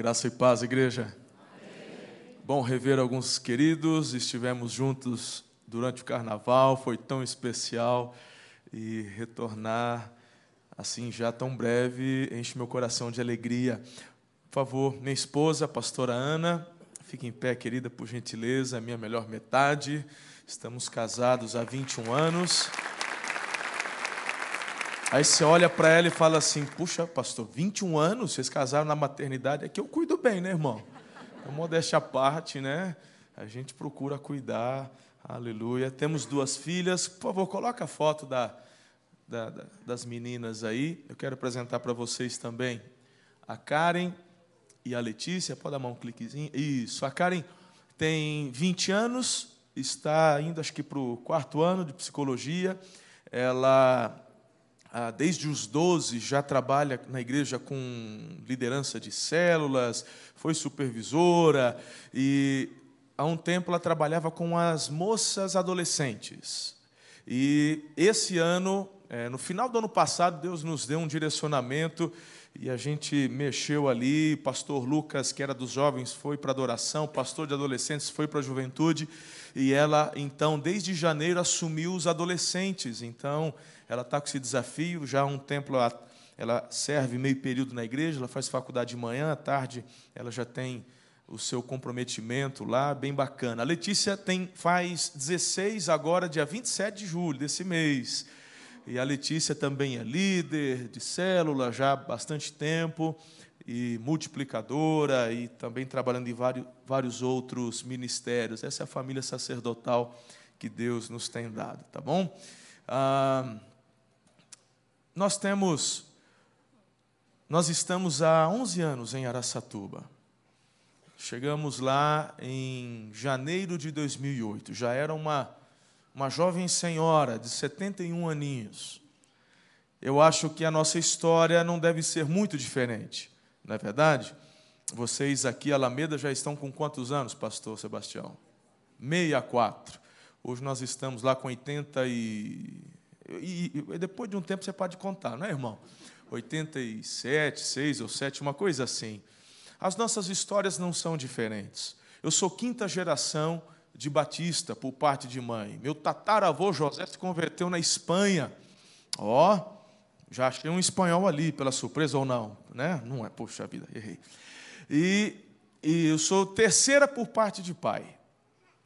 Graça e paz, igreja. Amém. Bom rever alguns queridos, estivemos juntos durante o carnaval, foi tão especial e retornar assim já tão breve enche meu coração de alegria. Por favor, minha esposa, a pastora Ana, fique em pé, querida, por gentileza, minha melhor metade. Estamos casados há 21 anos. Aí você olha para ela e fala assim: Puxa, pastor, 21 anos, vocês casaram na maternidade, é que eu cuido bem, né, irmão? Então, modéstia à parte, né? A gente procura cuidar, aleluia. Temos duas filhas, por favor, coloca a foto da, da, da, das meninas aí. Eu quero apresentar para vocês também a Karen e a Letícia. Pode dar um cliquezinho? Isso, a Karen tem 20 anos, está indo, acho que, para o quarto ano de psicologia. Ela desde os 12 já trabalha na igreja com liderança de células, foi supervisora e há um tempo ela trabalhava com as moças adolescentes. E esse ano, é, no final do ano passado, Deus nos deu um direcionamento e a gente mexeu ali. Pastor Lucas, que era dos jovens, foi para adoração, pastor de adolescentes foi para a juventude, e ela, então, desde janeiro, assumiu os adolescentes. Então, ela está com esse desafio, já há um tempo ela, ela serve meio período na igreja, ela faz faculdade de manhã, à tarde ela já tem o seu comprometimento lá, bem bacana. A Letícia tem, faz 16 agora, dia 27 de julho desse mês. E a Letícia também é líder de célula já há bastante tempo, e multiplicadora, e também trabalhando em vários, vários outros ministérios. Essa é a família sacerdotal que Deus nos tem dado, tá bom? Ah, nós temos, nós estamos há 11 anos em Araçatuba. Chegamos lá em janeiro de 2008. Já era uma, uma jovem senhora de 71 aninhos. Eu acho que a nossa história não deve ser muito diferente, não é verdade? Vocês aqui, Alameda, já estão com quantos anos, pastor Sebastião? 64. Hoje nós estamos lá com 80 e e, e, depois de um tempo você pode contar, não é, irmão? 87, 6 ou 7, uma coisa assim. As nossas histórias não são diferentes. Eu sou quinta geração de batista por parte de mãe. Meu tataravô José se converteu na Espanha. Ó, oh, já achei um espanhol ali, pela surpresa ou não, né? Não é, poxa vida, errei. E, e eu sou terceira por parte de pai.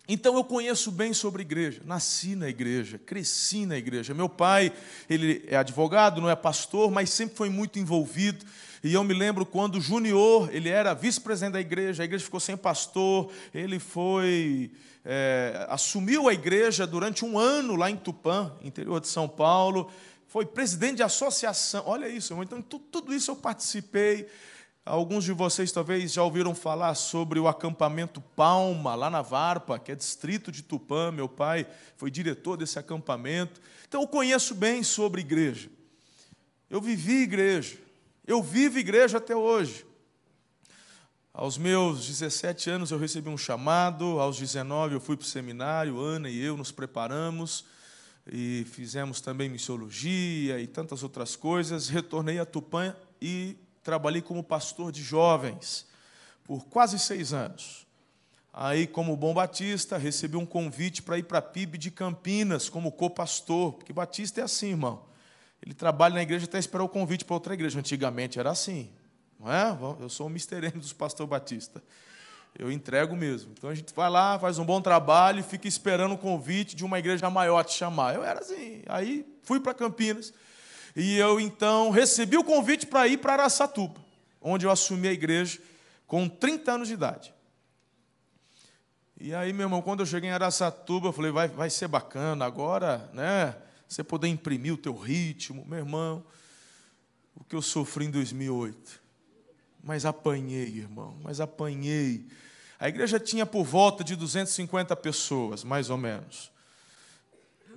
Então eu conheço bem sobre igreja, nasci na igreja, cresci na igreja. Meu pai, ele é advogado, não é pastor, mas sempre foi muito envolvido. E eu me lembro quando o Júnior, ele era vice-presidente da igreja, a igreja ficou sem pastor, ele foi é, assumiu a igreja durante um ano lá em Tupã, interior de São Paulo, foi presidente de associação. Olha isso, então tudo isso eu participei. Alguns de vocês talvez já ouviram falar sobre o acampamento Palma, lá na Varpa, que é distrito de Tupã. Meu pai foi diretor desse acampamento. Então eu conheço bem sobre igreja. Eu vivi igreja. Eu vivo igreja até hoje. Aos meus 17 anos eu recebi um chamado, aos 19 eu fui para o seminário, Ana e eu nos preparamos e fizemos também missiologia e tantas outras coisas. Retornei a Tupã e trabalhei como pastor de jovens por quase seis anos. Aí, como bom batista, recebi um convite para ir para a PIB de Campinas como co-pastor, porque batista é assim, irmão. Ele trabalha na igreja até esperar o convite para outra igreja. Antigamente era assim, não é? Eu sou o Mr. Dos pastor batista. Eu entrego mesmo. Então a gente vai lá, faz um bom trabalho e fica esperando o convite de uma igreja maior te chamar. Eu era assim. Aí fui para Campinas. E eu então recebi o convite para ir para Araçatuba, onde eu assumi a igreja com 30 anos de idade. E aí, meu irmão, quando eu cheguei em Araçatuba, eu falei, vai, vai ser bacana agora, né? Você poder imprimir o teu ritmo, meu irmão. O que eu sofri em 2008. Mas apanhei, irmão, mas apanhei. A igreja tinha por volta de 250 pessoas, mais ou menos.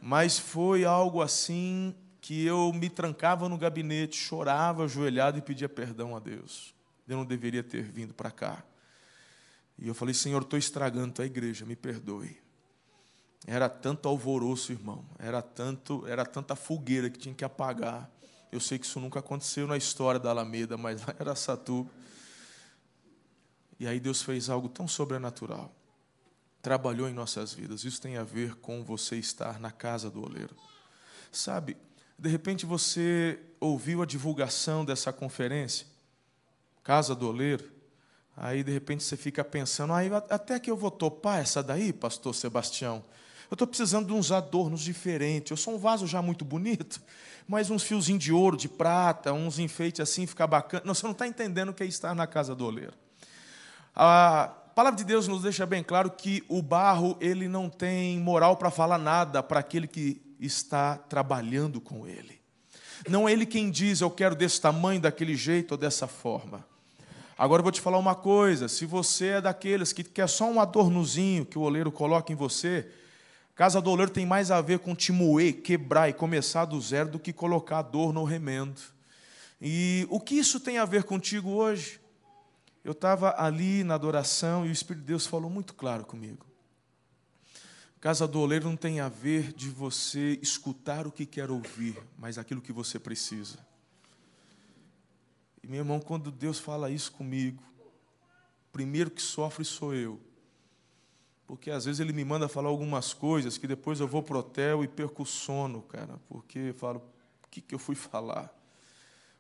Mas foi algo assim que eu me trancava no gabinete, chorava ajoelhado e pedia perdão a Deus. Eu não deveria ter vindo para cá. E eu falei, Senhor, estou estragando a igreja, me perdoe. Era tanto alvoroço, irmão, era tanto, era tanta fogueira que tinha que apagar. Eu sei que isso nunca aconteceu na história da Alameda, mas lá era Satu. E aí Deus fez algo tão sobrenatural. Trabalhou em nossas vidas. Isso tem a ver com você estar na casa do oleiro. Sabe, de repente você ouviu a divulgação dessa conferência, Casa do Oleiro, aí de repente você fica pensando, aí até que eu vou topar essa daí, pastor Sebastião. Eu estou precisando de uns adornos diferentes. Eu sou um vaso já muito bonito, mas uns fiozinhos de ouro, de prata, uns enfeites assim, ficar bacana. Não, você não está entendendo o que é estar na casa do oleiro. A palavra de Deus nos deixa bem claro que o barro ele não tem moral para falar nada para aquele que está trabalhando com ele. Não é ele quem diz, eu quero desse tamanho, daquele jeito ou dessa forma. Agora eu vou te falar uma coisa: se você é daqueles que quer só um adornozinho que o oleiro coloca em você, casa do oleiro tem mais a ver com te moer, quebrar e começar do zero do que colocar dor no remendo. E o que isso tem a ver contigo hoje? Eu estava ali na adoração e o Espírito de Deus falou muito claro comigo. Casa do oleiro não tem a ver de você escutar o que quer ouvir, mas aquilo que você precisa. E meu irmão, quando Deus fala isso comigo, primeiro que sofre sou eu. Porque às vezes ele me manda falar algumas coisas que depois eu vou pro hotel e perco o sono, cara, porque eu falo, o que, que eu fui falar?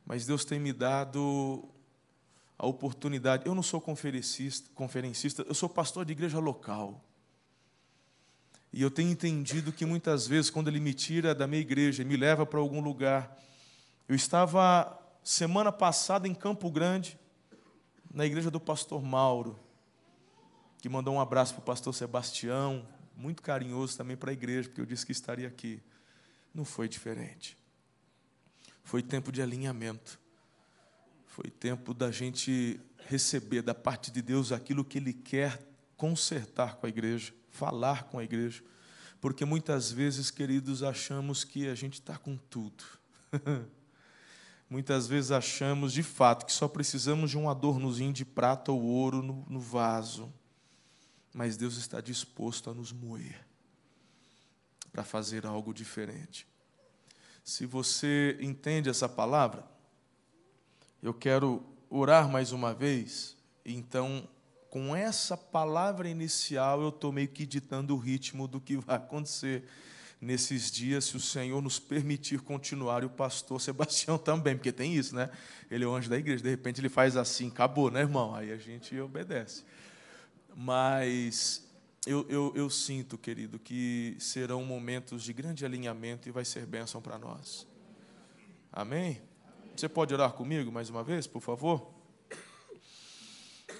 Mas Deus tem me dado a oportunidade. Eu não sou conferencista, conferencista eu sou pastor de igreja local. E eu tenho entendido que muitas vezes, quando Ele me tira da minha igreja e me leva para algum lugar, eu estava semana passada em Campo Grande, na igreja do pastor Mauro, que mandou um abraço para o pastor Sebastião, muito carinhoso também para a igreja, porque eu disse que estaria aqui. Não foi diferente. Foi tempo de alinhamento. Foi tempo da gente receber da parte de Deus aquilo que Ele quer consertar com a igreja falar com a igreja, porque muitas vezes, queridos, achamos que a gente está com tudo. muitas vezes achamos, de fato, que só precisamos de um adornozinho de prata ou ouro no, no vaso, mas Deus está disposto a nos moer para fazer algo diferente. Se você entende essa palavra, eu quero orar mais uma vez, então com essa palavra inicial, eu estou meio que ditando o ritmo do que vai acontecer nesses dias, se o Senhor nos permitir continuar, e o pastor Sebastião também, porque tem isso, né? Ele é o anjo da igreja, de repente ele faz assim, acabou, né, irmão? Aí a gente obedece. Mas eu, eu, eu sinto, querido, que serão momentos de grande alinhamento e vai ser bênção para nós. Amém? Você pode orar comigo mais uma vez, por favor?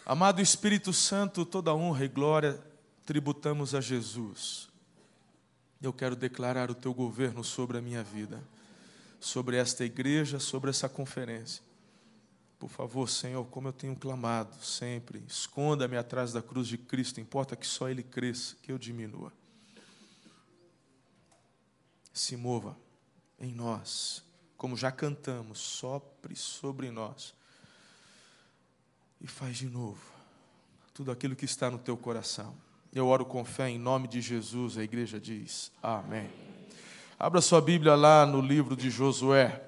Amado Espírito Santo, toda honra e glória tributamos a Jesus. Eu quero declarar o teu governo sobre a minha vida, sobre esta igreja, sobre essa conferência. Por favor, Senhor, como eu tenho clamado sempre, esconda-me atrás da cruz de Cristo, importa que só Ele cresça, que eu diminua. Se mova em nós, como já cantamos, sopre sobre nós e faz de novo tudo aquilo que está no teu coração. Eu oro com fé em nome de Jesus, a igreja diz amém. Abra sua Bíblia lá no livro de Josué.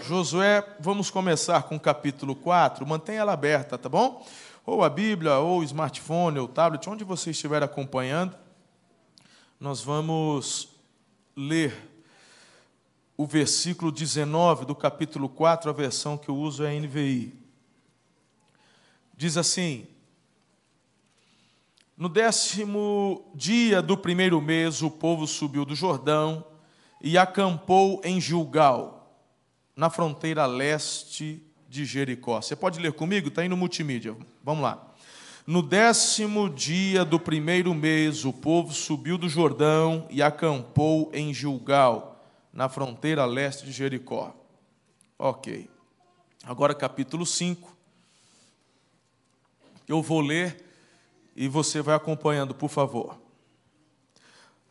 Josué, vamos começar com o capítulo 4, mantenha ela aberta, tá bom? Ou a Bíblia, ou o smartphone, ou o tablet, onde você estiver acompanhando, nós vamos ler o versículo 19 do capítulo 4, a versão que eu uso é a NVI. Diz assim: No décimo dia do primeiro mês, o povo subiu do Jordão e acampou em Gilgal, na fronteira leste de Jericó. Você pode ler comigo? Está aí no multimídia. Vamos lá. No décimo dia do primeiro mês, o povo subiu do Jordão e acampou em Gilgal na fronteira leste de Jericó. Ok. Agora, capítulo 5. Eu vou ler e você vai acompanhando, por favor.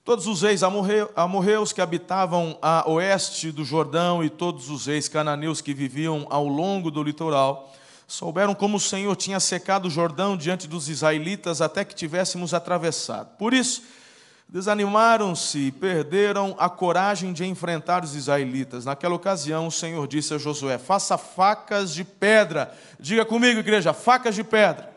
Todos os reis amorreus que habitavam a oeste do Jordão e todos os reis cananeus que viviam ao longo do litoral souberam como o Senhor tinha secado o Jordão diante dos israelitas até que tivéssemos atravessado. Por isso, Desanimaram-se e perderam a coragem de enfrentar os israelitas. Naquela ocasião, o Senhor disse a Josué: Faça facas de pedra. Diga comigo, igreja: facas de pedra.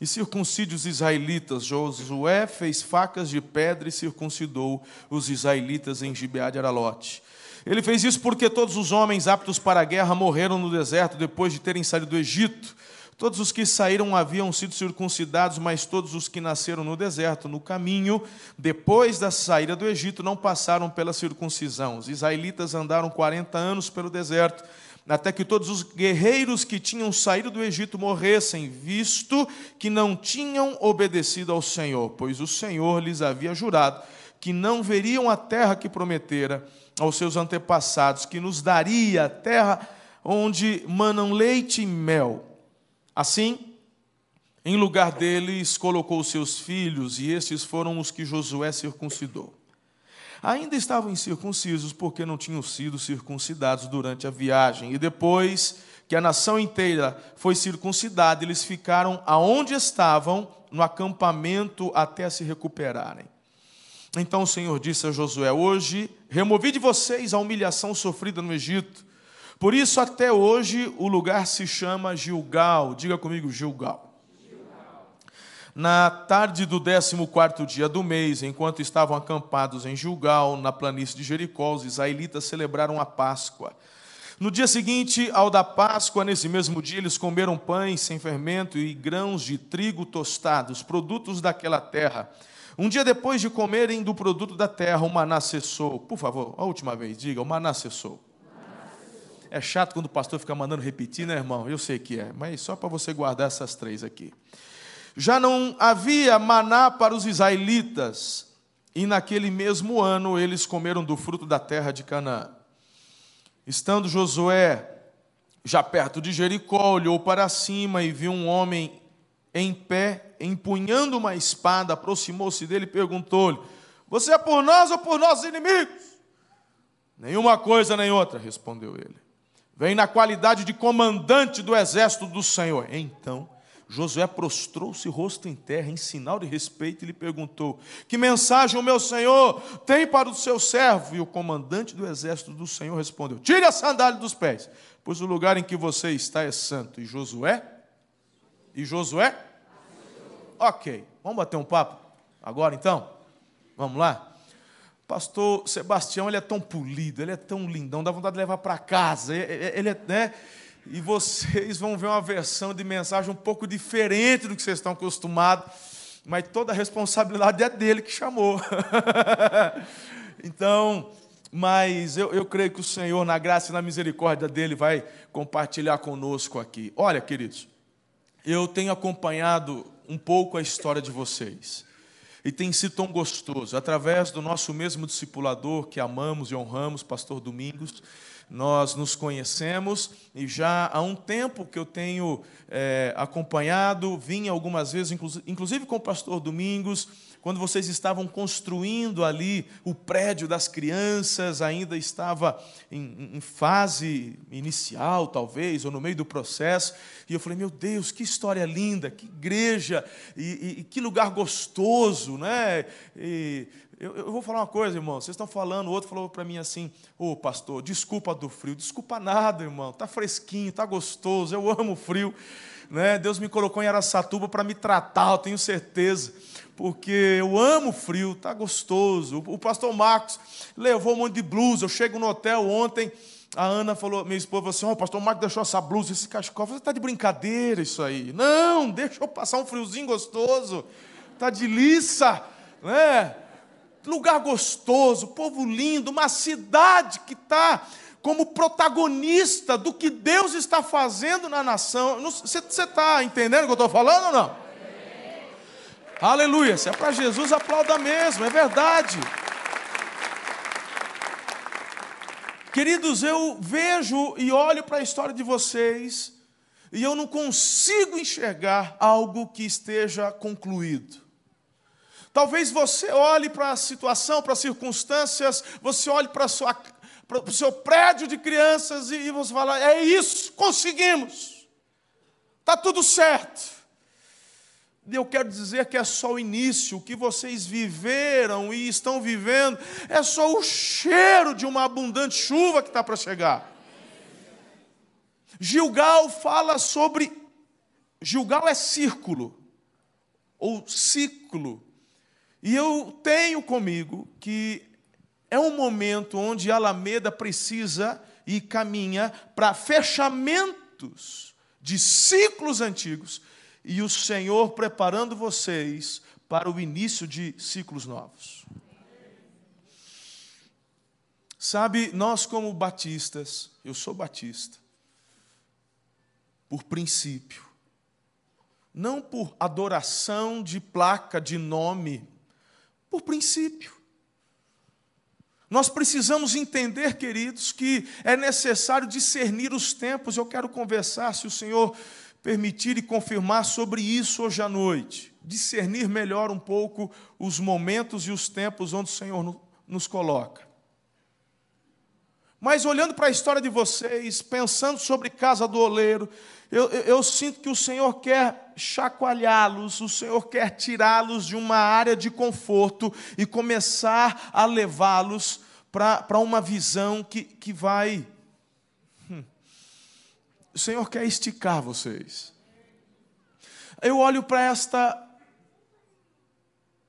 E circuncide os israelitas. Josué fez facas de pedra e circuncidou os israelitas em Gibeá de Aralote. Ele fez isso porque todos os homens aptos para a guerra morreram no deserto depois de terem saído do Egito. Todos os que saíram haviam sido circuncidados, mas todos os que nasceram no deserto, no caminho, depois da saída do Egito, não passaram pela circuncisão. Os israelitas andaram 40 anos pelo deserto, até que todos os guerreiros que tinham saído do Egito morressem, visto que não tinham obedecido ao Senhor, pois o Senhor lhes havia jurado que não veriam a terra que prometera aos seus antepassados, que nos daria a terra onde manam leite e mel. Assim, em lugar deles, colocou seus filhos, e estes foram os que Josué circuncidou. Ainda estavam incircuncisos porque não tinham sido circuncidados durante a viagem, e depois que a nação inteira foi circuncidada, eles ficaram aonde estavam, no acampamento, até se recuperarem. Então o Senhor disse a Josué: Hoje removi de vocês a humilhação sofrida no Egito por isso, até hoje, o lugar se chama Gilgal. Diga comigo, Gilgal. Na tarde do 14 dia do mês, enquanto estavam acampados em Gilgal, na planície de Jericó, os israelitas celebraram a Páscoa. No dia seguinte ao da Páscoa, nesse mesmo dia, eles comeram pães sem fermento e grãos de trigo tostados, produtos daquela terra. Um dia depois de comerem do produto da terra, o maná cessou. Por favor, a última vez, diga, o maná cessou. É chato quando o pastor fica mandando repetir, né, irmão? Eu sei que é, mas só para você guardar essas três aqui. Já não havia maná para os israelitas, e naquele mesmo ano eles comeram do fruto da terra de Canaã. Estando Josué já perto de Jericó, olhou para cima e viu um homem em pé, empunhando uma espada, aproximou-se dele e perguntou-lhe: Você é por nós ou por nossos inimigos? Nenhuma coisa nem outra, respondeu ele vem na qualidade de comandante do exército do Senhor. Então, Josué prostrou-se rosto em terra, em sinal de respeito, e lhe perguntou: Que mensagem o meu senhor tem para o seu servo? E o comandante do exército do Senhor respondeu: Tire a sandália dos pés, pois o lugar em que você está é santo. E Josué? E Josué? Ok, vamos bater um papo agora então? Vamos lá? Pastor Sebastião, ele é tão polido, ele é tão lindão, dá vontade de levar para casa. Ele é, né? E vocês vão ver uma versão de mensagem um pouco diferente do que vocês estão acostumados, mas toda a responsabilidade é dele que chamou. então, mas eu, eu creio que o Senhor, na graça e na misericórdia dele, vai compartilhar conosco aqui. Olha, queridos, eu tenho acompanhado um pouco a história de vocês. E tem sido tão gostoso. Através do nosso mesmo discipulador, que amamos e honramos, Pastor Domingos, nós nos conhecemos e já há um tempo que eu tenho é, acompanhado, vim algumas vezes, inclusive com o Pastor Domingos, quando vocês estavam construindo ali o prédio das crianças, ainda estava em, em, fase inicial, talvez, ou no meio do processo, e eu falei: meu Deus, que história linda, que igreja, e, e, e que lugar gostoso, né? E, eu, vou falar uma coisa, irmão. Vocês estão falando, o outro falou para mim assim: Ô oh, pastor, desculpa do frio. Desculpa nada, irmão. Está fresquinho, está gostoso. Eu amo o frio. Né? Deus me colocou em Araçatuba para me tratar, eu tenho certeza porque eu amo frio, tá gostoso. O pastor Marcos levou um monte de blusa. Eu chego no hotel ontem, a Ana falou, minha esposa falou assim: oh, pastor Marcos deixou essa blusa, esse cachecol. Você está de brincadeira isso aí? Não, deixa eu passar um friozinho gostoso. Tá de liça, né? Lugar gostoso, povo lindo, uma cidade que está como protagonista do que Deus está fazendo na nação. Você está entendendo o que eu estou falando ou não? Aleluia. Se é para Jesus, aplauda mesmo, é verdade. Queridos, eu vejo e olho para a história de vocês e eu não consigo enxergar algo que esteja concluído. Talvez você olhe para a situação, para as circunstâncias, você olhe para, sua, para o seu prédio de crianças e, e você fala: é isso, conseguimos, está tudo certo. Eu quero dizer que é só o início, o que vocês viveram e estão vivendo, é só o cheiro de uma abundante chuva que está para chegar. Gilgal fala sobre. Gilgal é círculo, ou ciclo. E eu tenho comigo que é um momento onde Alameda precisa e caminha para fechamentos de ciclos antigos e o Senhor preparando vocês para o início de ciclos novos. Sabe, nós como batistas, eu sou batista, por princípio, não por adoração de placa, de nome, por princípio. Nós precisamos entender, queridos, que é necessário discernir os tempos. Eu quero conversar, se o Senhor permitir e confirmar sobre isso hoje à noite. Discernir melhor um pouco os momentos e os tempos onde o Senhor nos coloca. Mas olhando para a história de vocês, pensando sobre casa do oleiro, eu, eu, eu sinto que o Senhor quer chacoalhá-los, o Senhor quer tirá-los de uma área de conforto e começar a levá-los para uma visão que, que vai. O Senhor quer esticar vocês. Eu olho para esta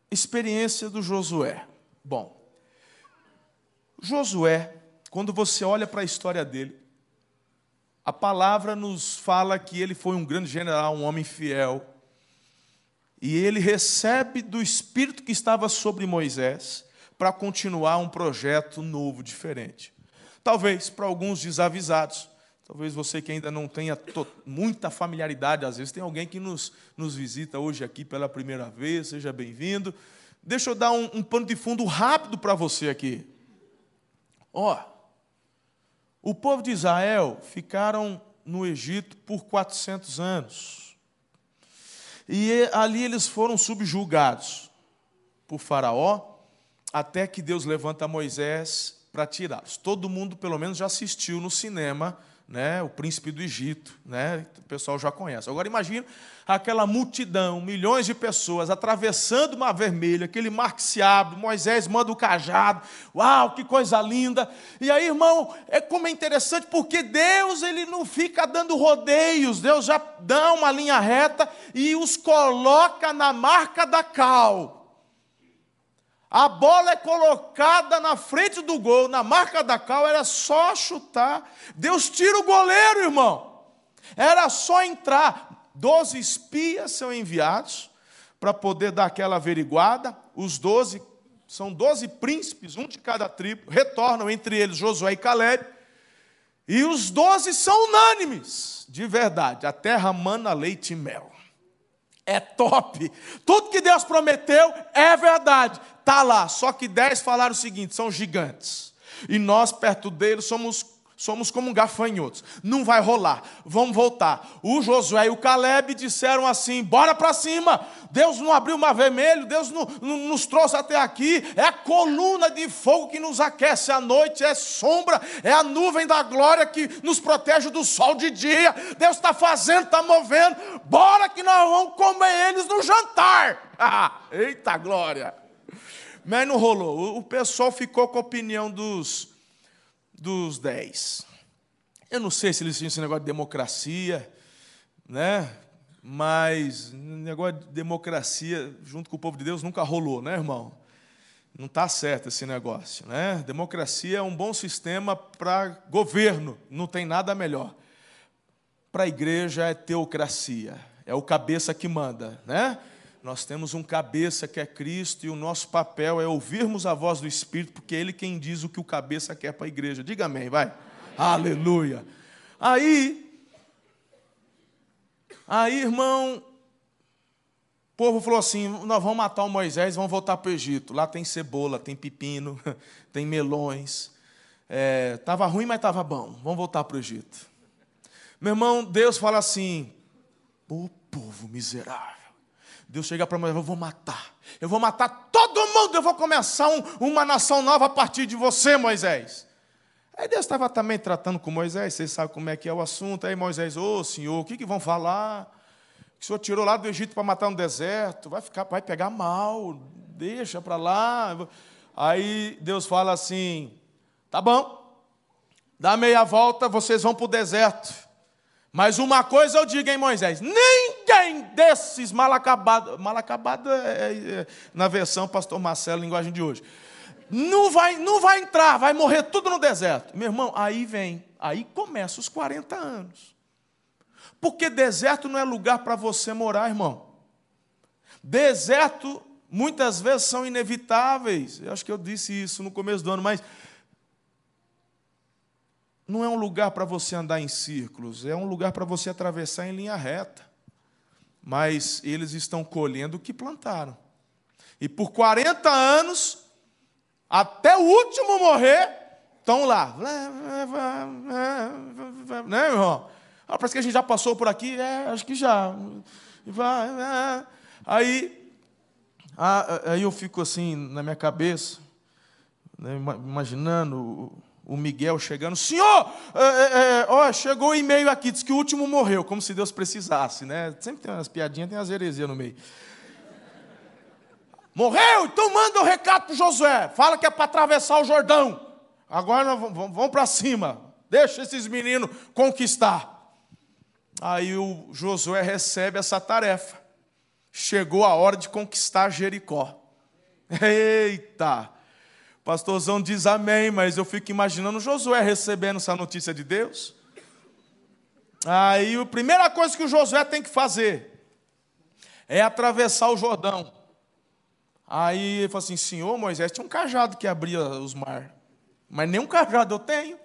experiência do Josué. Bom, Josué, quando você olha para a história dele, a palavra nos fala que ele foi um grande general, um homem fiel. E ele recebe do Espírito que estava sobre Moisés para continuar um projeto novo, diferente. Talvez para alguns desavisados, talvez você que ainda não tenha muita familiaridade, às vezes tem alguém que nos, nos visita hoje aqui pela primeira vez, seja bem-vindo. Deixa eu dar um, um pano de fundo rápido para você aqui. Ó, o povo de Israel ficaram no Egito por 400 anos. E ali eles foram subjugados por Faraó, até que Deus levanta Moisés para tirá-los. Todo mundo, pelo menos, já assistiu no cinema né, o príncipe do Egito, né, o pessoal já conhece. Agora imagina aquela multidão, milhões de pessoas atravessando o mar vermelho, aquele mar que se abre, Moisés manda o cajado, uau, que coisa linda. E aí, irmão, é como é interessante, porque Deus ele não fica dando rodeios, Deus já dá uma linha reta e os coloca na marca da cal. A bola é colocada na frente do gol, na marca da cal, era só chutar. Deus tira o goleiro, irmão. Era só entrar. Doze espias são enviados para poder dar aquela averiguada. Os doze, são doze príncipes, um de cada tribo, retornam entre eles Josué e Caleb. E os doze são unânimes, de verdade. A terra mana leite e mel é top. Tudo que Deus prometeu é verdade. Está lá. Só que dez falaram o seguinte: são gigantes. E nós, perto deles, somos somos como gafanhotos. Não vai rolar. Vamos voltar. O Josué e o Caleb disseram assim: bora para cima. Deus não abriu o mar vermelho, Deus não, não, nos trouxe até aqui. É a coluna de fogo que nos aquece à noite, é sombra, é a nuvem da glória que nos protege do sol de dia. Deus está fazendo, está movendo. Bora que nós vamos comer eles no jantar. eita glória! Mas não rolou. O pessoal ficou com a opinião dos dos dez. Eu não sei se eles tinham esse negócio de democracia, né? Mas negócio de democracia junto com o povo de Deus nunca rolou, né, irmão? Não está certo esse negócio, né? Democracia é um bom sistema para governo, não tem nada melhor. Para a igreja é teocracia, é o cabeça que manda, né? Nós temos um cabeça que é Cristo e o nosso papel é ouvirmos a voz do Espírito, porque é Ele quem diz o que o cabeça quer para a igreja. Diga amém, vai. Amém. Aleluia. Aí, aí, irmão, o povo falou assim: nós vamos matar o Moisés, vamos voltar para o Egito. Lá tem cebola, tem pepino, tem melões. Estava é, ruim, mas estava bom. Vamos voltar para o Egito. Meu irmão, Deus fala assim: o povo miserável. Deus chega para Moisés, eu vou matar. Eu vou matar todo mundo, eu vou começar um, uma nação nova a partir de você, Moisés. Aí Deus estava também tratando com Moisés, vocês sabem como é que é o assunto. Aí Moisés, ô oh, senhor, o que, que vão falar? o Senhor tirou lá do Egito para matar no deserto, vai ficar, vai pegar mal, deixa para lá. Aí Deus fala assim: tá bom, dá meia volta, vocês vão para o deserto. Mas uma coisa eu digo, hein, Moisés: ninguém desses mal acabado, mal acabado é, é, na versão Pastor Marcelo, linguagem de hoje, não vai, não vai entrar, vai morrer tudo no deserto. Meu irmão, aí vem, aí começa os 40 anos. Porque deserto não é lugar para você morar, irmão. Deserto muitas vezes são inevitáveis. Eu acho que eu disse isso no começo do ano, mas não é um lugar para você andar em círculos, é um lugar para você atravessar em linha reta. Mas eles estão colhendo o que plantaram. E por 40 anos, até o último morrer, estão lá. Né, irmão? Ah, parece que a gente já passou por aqui. É, acho que já. Aí, aí eu fico assim na minha cabeça, né, imaginando o Miguel chegando, Senhor, é, é, é, ó, chegou o e-mail aqui, diz que o último morreu, como se Deus precisasse, né? Sempre tem umas piadinhas, tem umas heresias no meio. Morreu? Então manda o um recado para Josué. Fala que é para atravessar o Jordão. Agora vamos, vamos para cima. Deixa esses meninos conquistar. Aí o Josué recebe essa tarefa. Chegou a hora de conquistar Jericó. Eita! Pastorzão diz amém, mas eu fico imaginando Josué recebendo essa notícia de Deus. Aí a primeira coisa que o Josué tem que fazer é atravessar o Jordão. Aí ele falou assim: Senhor Moisés, tinha um cajado que abria os mares, mas nem um cajado eu tenho.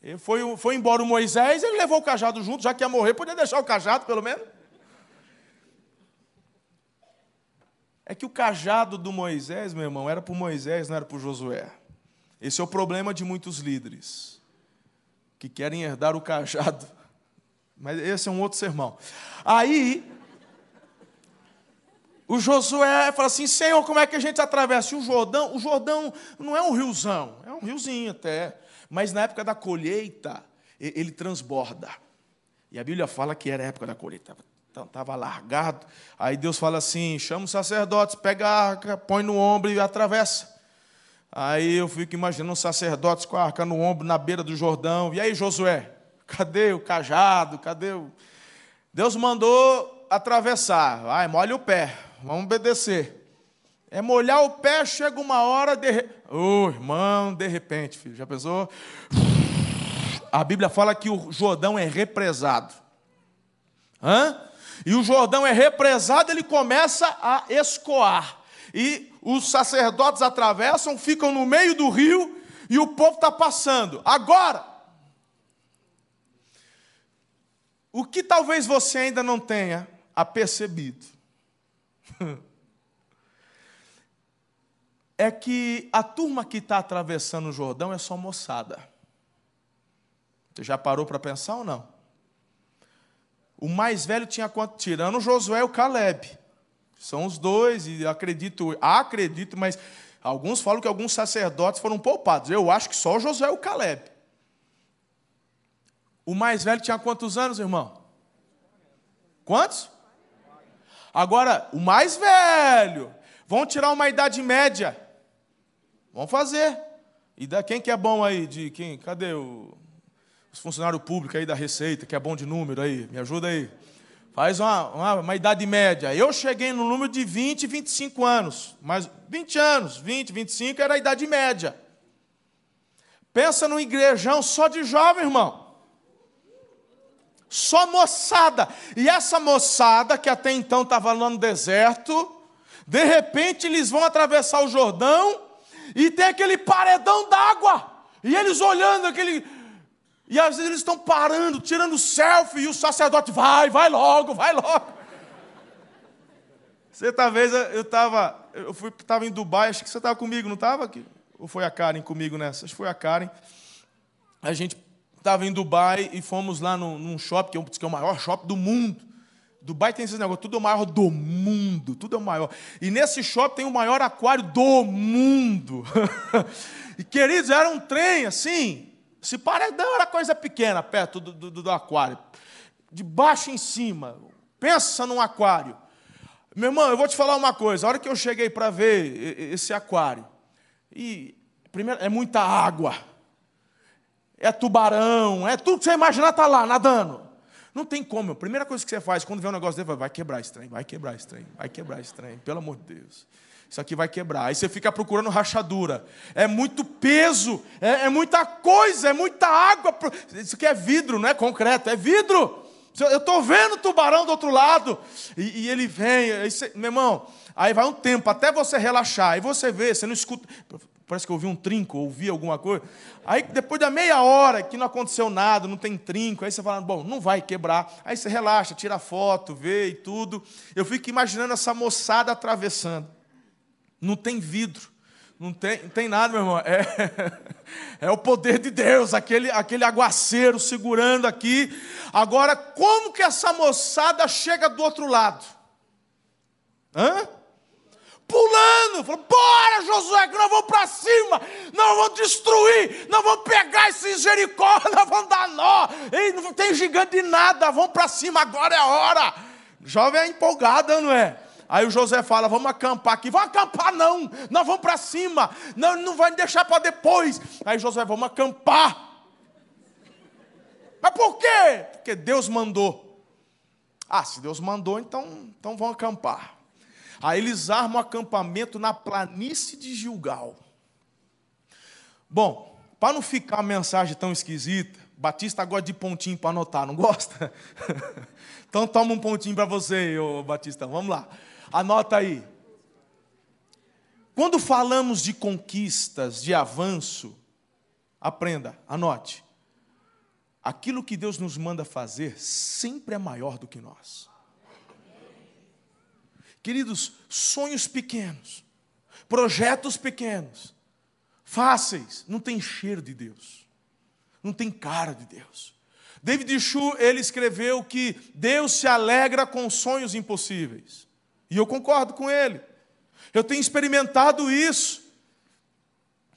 Ele foi, foi embora o Moisés, ele levou o cajado junto, já que ia morrer, podia deixar o cajado pelo menos. É que o cajado do Moisés, meu irmão, era para Moisés, não era para Josué. Esse é o problema de muitos líderes que querem herdar o cajado. Mas esse é um outro sermão. Aí, o Josué fala assim: Senhor, como é que a gente atravessa o Jordão? O Jordão não é um riozão, é um riozinho até. Mas na época da colheita, ele transborda. E a Bíblia fala que era a época da colheita. Estava largado. Aí Deus fala assim: chama os sacerdotes, pega a arca, põe no ombro e atravessa. Aí eu fico imaginando os sacerdotes com a arca no ombro, na beira do Jordão. E aí, Josué, cadê o cajado? Cadê o. Deus mandou atravessar. Vai, molha o pé, vamos obedecer. É molhar o pé, chega uma hora, de... oh, irmão, de repente, filho, já pensou? A Bíblia fala que o Jordão é represado. Hã? E o Jordão é represado, ele começa a escoar. E os sacerdotes atravessam, ficam no meio do rio e o povo está passando. Agora, o que talvez você ainda não tenha apercebido é que a turma que está atravessando o Jordão é só moçada. Você já parou para pensar ou não? O mais velho tinha quanto? Tirando Josué e o Caleb. São os dois, e acredito, acredito, mas alguns falam que alguns sacerdotes foram poupados. Eu acho que só Josué e o Caleb. O mais velho tinha quantos anos, irmão? Quantos? Agora, o mais velho. Vamos tirar uma idade média. Vamos fazer. E da quem que é bom aí? De quem? Cadê o, os funcionários públicos aí da Receita, que é bom de número aí? Me ajuda aí. Faz uma, uma, uma, idade média. Eu cheguei no número de 20, 25 anos. Mas 20 anos, 20, 25 era a idade média. Pensa num igrejão só de jovem, irmão. Só moçada. E essa moçada, que até então estava lá no deserto, de repente eles vão atravessar o Jordão e tem aquele paredão d'água. E eles olhando aquele. E às vezes eles estão parando, tirando selfie, e o sacerdote vai, vai logo, vai logo. Você talvez eu estava, eu fui, estava em Dubai, acho que você estava comigo, não estava? Ou foi a Karen comigo nessa? Acho que foi a Karen. A gente estava em Dubai e fomos lá num, num shopping, que é o maior shopping do mundo. Dubai tem esse negócio, tudo é o maior do mundo, tudo é o maior. E nesse shopping tem o maior aquário do mundo. e queridos, era um trem assim, esse paredão era coisa pequena perto do, do, do aquário. De baixo em cima. Pensa num aquário. Meu irmão, eu vou te falar uma coisa. A hora que eu cheguei para ver esse aquário, e primeiro é muita água, é tubarão, é tudo que você imaginar tá lá nadando. Não tem como. A primeira coisa que você faz quando vê um negócio dele, vai quebrar esse trem, vai quebrar esse trem, vai quebrar esse trem, pelo amor de Deus. Isso aqui vai quebrar. Aí você fica procurando rachadura. É muito peso, é, é muita coisa, é muita água. Isso aqui é vidro, não é concreto, é vidro. Eu estou vendo o tubarão do outro lado. E, e ele vem. Você, meu irmão, aí vai um tempo até você relaxar. Aí você vê, você não escuta. Parece que eu ouvi um trinco, ouvi alguma coisa. Aí depois da meia hora que não aconteceu nada, não tem trinco, aí você fala, bom, não vai quebrar. Aí você relaxa, tira foto, vê e tudo. Eu fico imaginando essa moçada atravessando. Não tem vidro. Não tem, não tem nada, meu irmão. É, é o poder de Deus, aquele, aquele aguaceiro segurando aqui. Agora, como que essa moçada chega do outro lado? Hã? Pulando, falou, bora Josué, que nós vamos para cima, nós vamos destruir, nós vamos pegar esse Jericó, nós vamos dar nó, Ei, não tem gigante de nada, vamos para cima, agora é a hora. Jovem é empolgada, não é? Aí o José fala: vamos acampar aqui. Vamos acampar, não. Nós vamos para cima. Não, não vai deixar para depois. Aí José, vamos acampar. Mas por quê? Porque Deus mandou. Ah, se Deus mandou, então, então vão acampar. Aí eles armam acampamento na planície de Gilgal. Bom, para não ficar a mensagem tão esquisita, Batista gosta de pontinho para anotar, não gosta? então toma um pontinho para você, ô Batista. Vamos lá. Anota aí. Quando falamos de conquistas, de avanço, aprenda, anote. Aquilo que Deus nos manda fazer sempre é maior do que nós. Queridos, sonhos pequenos, projetos pequenos, fáceis, não tem cheiro de Deus, não tem cara de Deus. David Chu, ele escreveu que Deus se alegra com sonhos impossíveis. E eu concordo com ele. Eu tenho experimentado isso.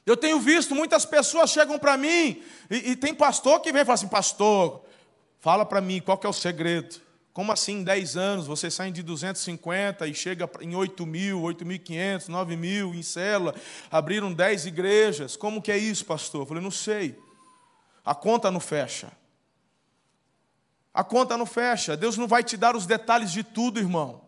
Eu tenho visto muitas pessoas chegam para mim e, e, tem pastor que vem e fala assim: Pastor, fala para mim qual que é o segredo. Como assim, em 10 anos, você sai de 250 e chega em 8 mil, 8.500, 9 mil em célula, abriram 10 igrejas. Como que é isso, pastor? Eu falei: Não sei. A conta não fecha. A conta não fecha. Deus não vai te dar os detalhes de tudo, irmão.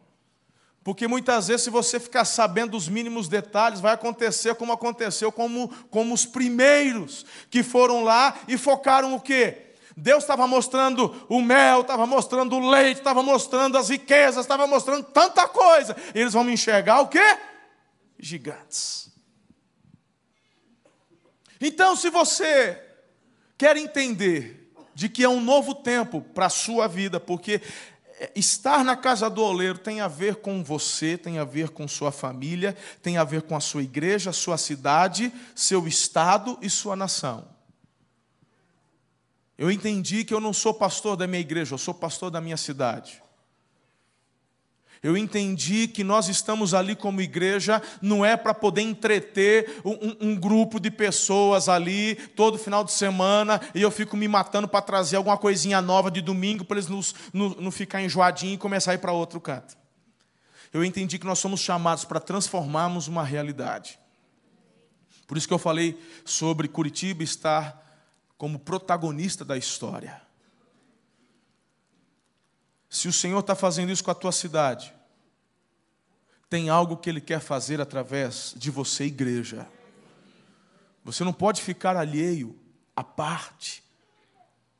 Porque muitas vezes, se você ficar sabendo os mínimos detalhes, vai acontecer como aconteceu como, como os primeiros que foram lá e focaram o quê? Deus estava mostrando o mel, estava mostrando o leite, estava mostrando as riquezas, estava mostrando tanta coisa. E eles vão me enxergar o quê? Gigantes. Então, se você quer entender de que é um novo tempo para a sua vida, porque estar na casa do oleiro tem a ver com você, tem a ver com sua família, tem a ver com a sua igreja, sua cidade, seu estado e sua nação. Eu entendi que eu não sou pastor da minha igreja, eu sou pastor da minha cidade. Eu entendi que nós estamos ali como igreja, não é para poder entreter um, um, grupo de pessoas ali todo final de semana e eu fico me matando para trazer alguma coisinha nova de domingo para eles não, ficar enjoadinho e começar a ir para outro canto. Eu entendi que nós somos chamados para transformarmos uma realidade. Por isso que eu falei sobre Curitiba estar como protagonista da história. Se o Senhor está fazendo isso com a tua cidade, tem algo que Ele quer fazer através de você, igreja. Você não pode ficar alheio, à parte.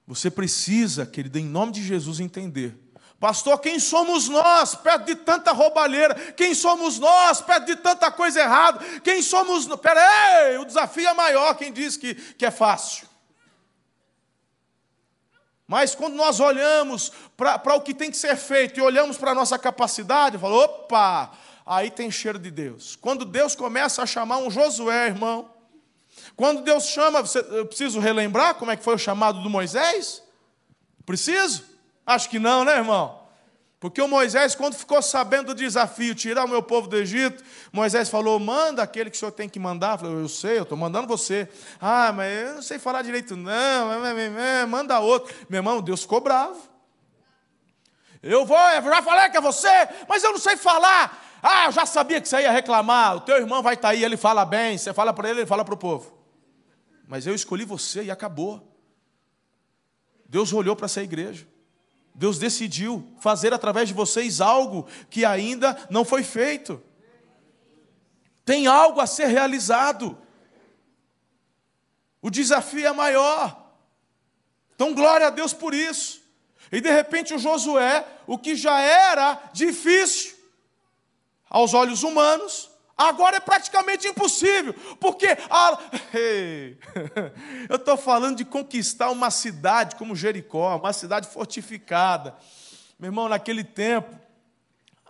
Você precisa, querido, em nome de Jesus, entender. Pastor, quem somos nós perto de tanta roubalheira? Quem somos nós perto de tanta coisa errada? Quem somos. Peraí, o desafio é maior. Quem diz que, que é fácil? Mas quando nós olhamos para o que tem que ser feito e olhamos para a nossa capacidade, falamos, opa, aí tem cheiro de Deus. Quando Deus começa a chamar um Josué, irmão, quando Deus chama, eu preciso relembrar como é que foi o chamado do Moisés? Preciso? Acho que não, né, irmão? Porque o Moisés, quando ficou sabendo do desafio, tirar o meu povo do Egito, Moisés falou: manda aquele que o senhor tem que mandar. Eu falei, eu sei, eu estou mandando você. Ah, mas eu não sei falar direito, não. Manda outro. Meu irmão, Deus ficou bravo. Eu vou, eu já falei que é você, mas eu não sei falar. Ah, eu já sabia que você ia reclamar. O teu irmão vai estar aí, ele fala bem. Você fala para ele, ele fala para o povo. Mas eu escolhi você e acabou. Deus olhou para essa igreja. Deus decidiu fazer através de vocês algo que ainda não foi feito. Tem algo a ser realizado. O desafio é maior. Então, glória a Deus por isso. E de repente o Josué, o que já era difícil aos olhos humanos, agora é praticamente impossível, porque a... eu estou falando de conquistar uma cidade como Jericó, uma cidade fortificada. Meu irmão, naquele tempo,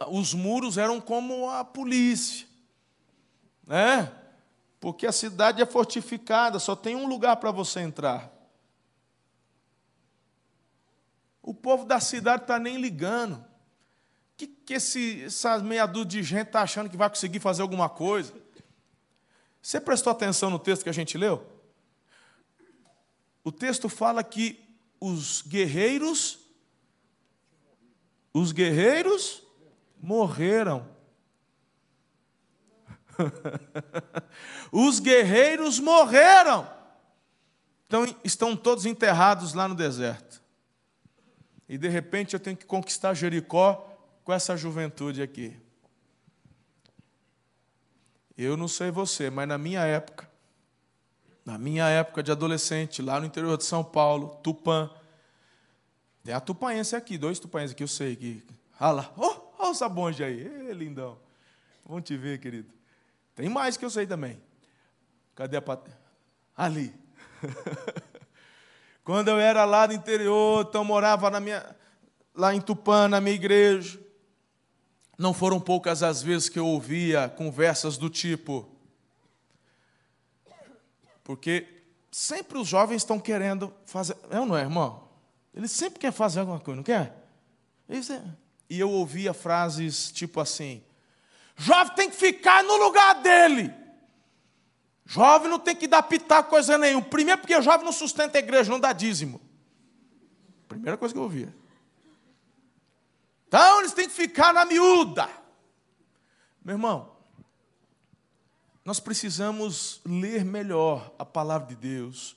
os muros eram como a polícia, né? Porque a cidade é fortificada, só tem um lugar para você entrar. O povo da cidade está nem ligando. Que, que esse, essa meia dúzia de gente está achando que vai conseguir fazer alguma coisa? Você prestou atenção no texto que a gente leu? O texto fala que os guerreiros, os guerreiros morreram. os guerreiros morreram. Então estão todos enterrados lá no deserto. E de repente eu tenho que conquistar Jericó com essa juventude aqui. Eu não sei você, mas na minha época, na minha época de adolescente, lá no interior de São Paulo, Tupã, tem a tupanense aqui, dois tupanenses aqui, eu sei que. Olha lá, olha o sabonge aí, lindão. Vamos te ver, querido. Tem mais que eu sei também. Cadê a pat... Ali. Quando eu era lá do interior, então morava na minha, lá em Tupã, na minha igreja. Não foram poucas as vezes que eu ouvia conversas do tipo. Porque sempre os jovens estão querendo fazer. É ou não é, irmão? Eles sempre querem fazer alguma coisa, não quer? É. E eu ouvia frases tipo assim: jovem tem que ficar no lugar dele. Jovem não tem que dar pitaco coisa nenhuma. Primeiro, porque jovem não sustenta a igreja, não dá dízimo. Primeira coisa que eu ouvia. Então eles têm que ficar na miúda. Meu irmão, nós precisamos ler melhor a palavra de Deus.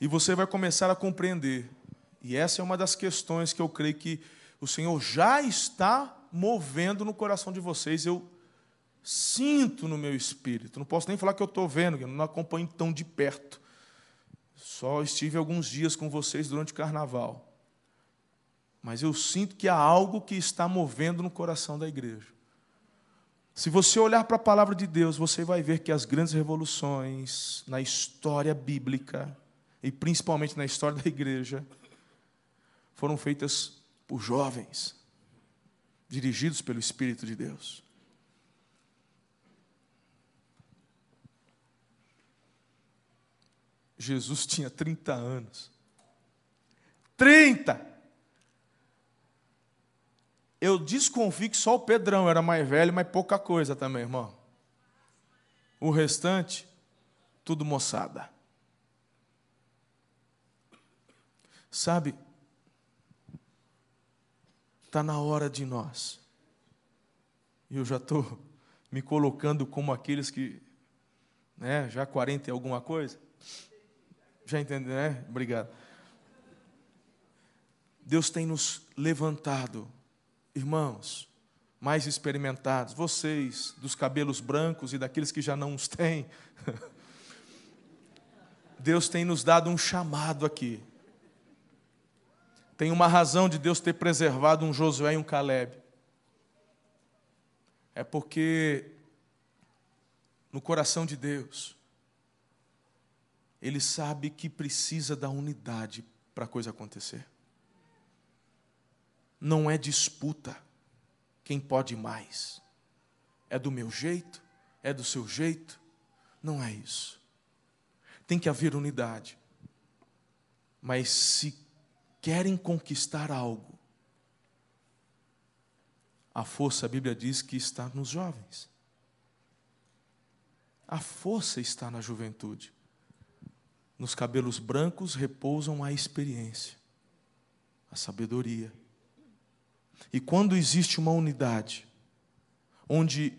E você vai começar a compreender. E essa é uma das questões que eu creio que o Senhor já está movendo no coração de vocês. Eu Sinto no meu espírito. Não posso nem falar que eu estou vendo, eu não acompanho tão de perto. Só estive alguns dias com vocês durante o carnaval. Mas eu sinto que há algo que está movendo no coração da igreja. Se você olhar para a palavra de Deus, você vai ver que as grandes revoluções na história bíblica, e principalmente na história da igreja, foram feitas por jovens, dirigidos pelo Espírito de Deus. Jesus tinha 30 anos. 30! Eu desconfio que só o Pedrão era mais velho, mas pouca coisa também, irmão. O restante, tudo moçada. Sabe, está na hora de nós. E eu já estou me colocando como aqueles que, né, já 40 e alguma coisa. Já entendeu, né? Obrigado. Deus tem nos levantado, irmãos, mais experimentados, vocês, dos cabelos brancos e daqueles que já não os têm. Deus tem nos dado um chamado aqui. Tem uma razão de Deus ter preservado um Josué e um Caleb. É porque no coração de Deus, ele sabe que precisa da unidade para a coisa acontecer. Não é disputa quem pode mais. É do meu jeito, é do seu jeito. Não é isso. Tem que haver unidade. Mas se querem conquistar algo, a força, a Bíblia diz que está nos jovens. A força está na juventude. Nos cabelos brancos repousam a experiência, a sabedoria. E quando existe uma unidade, onde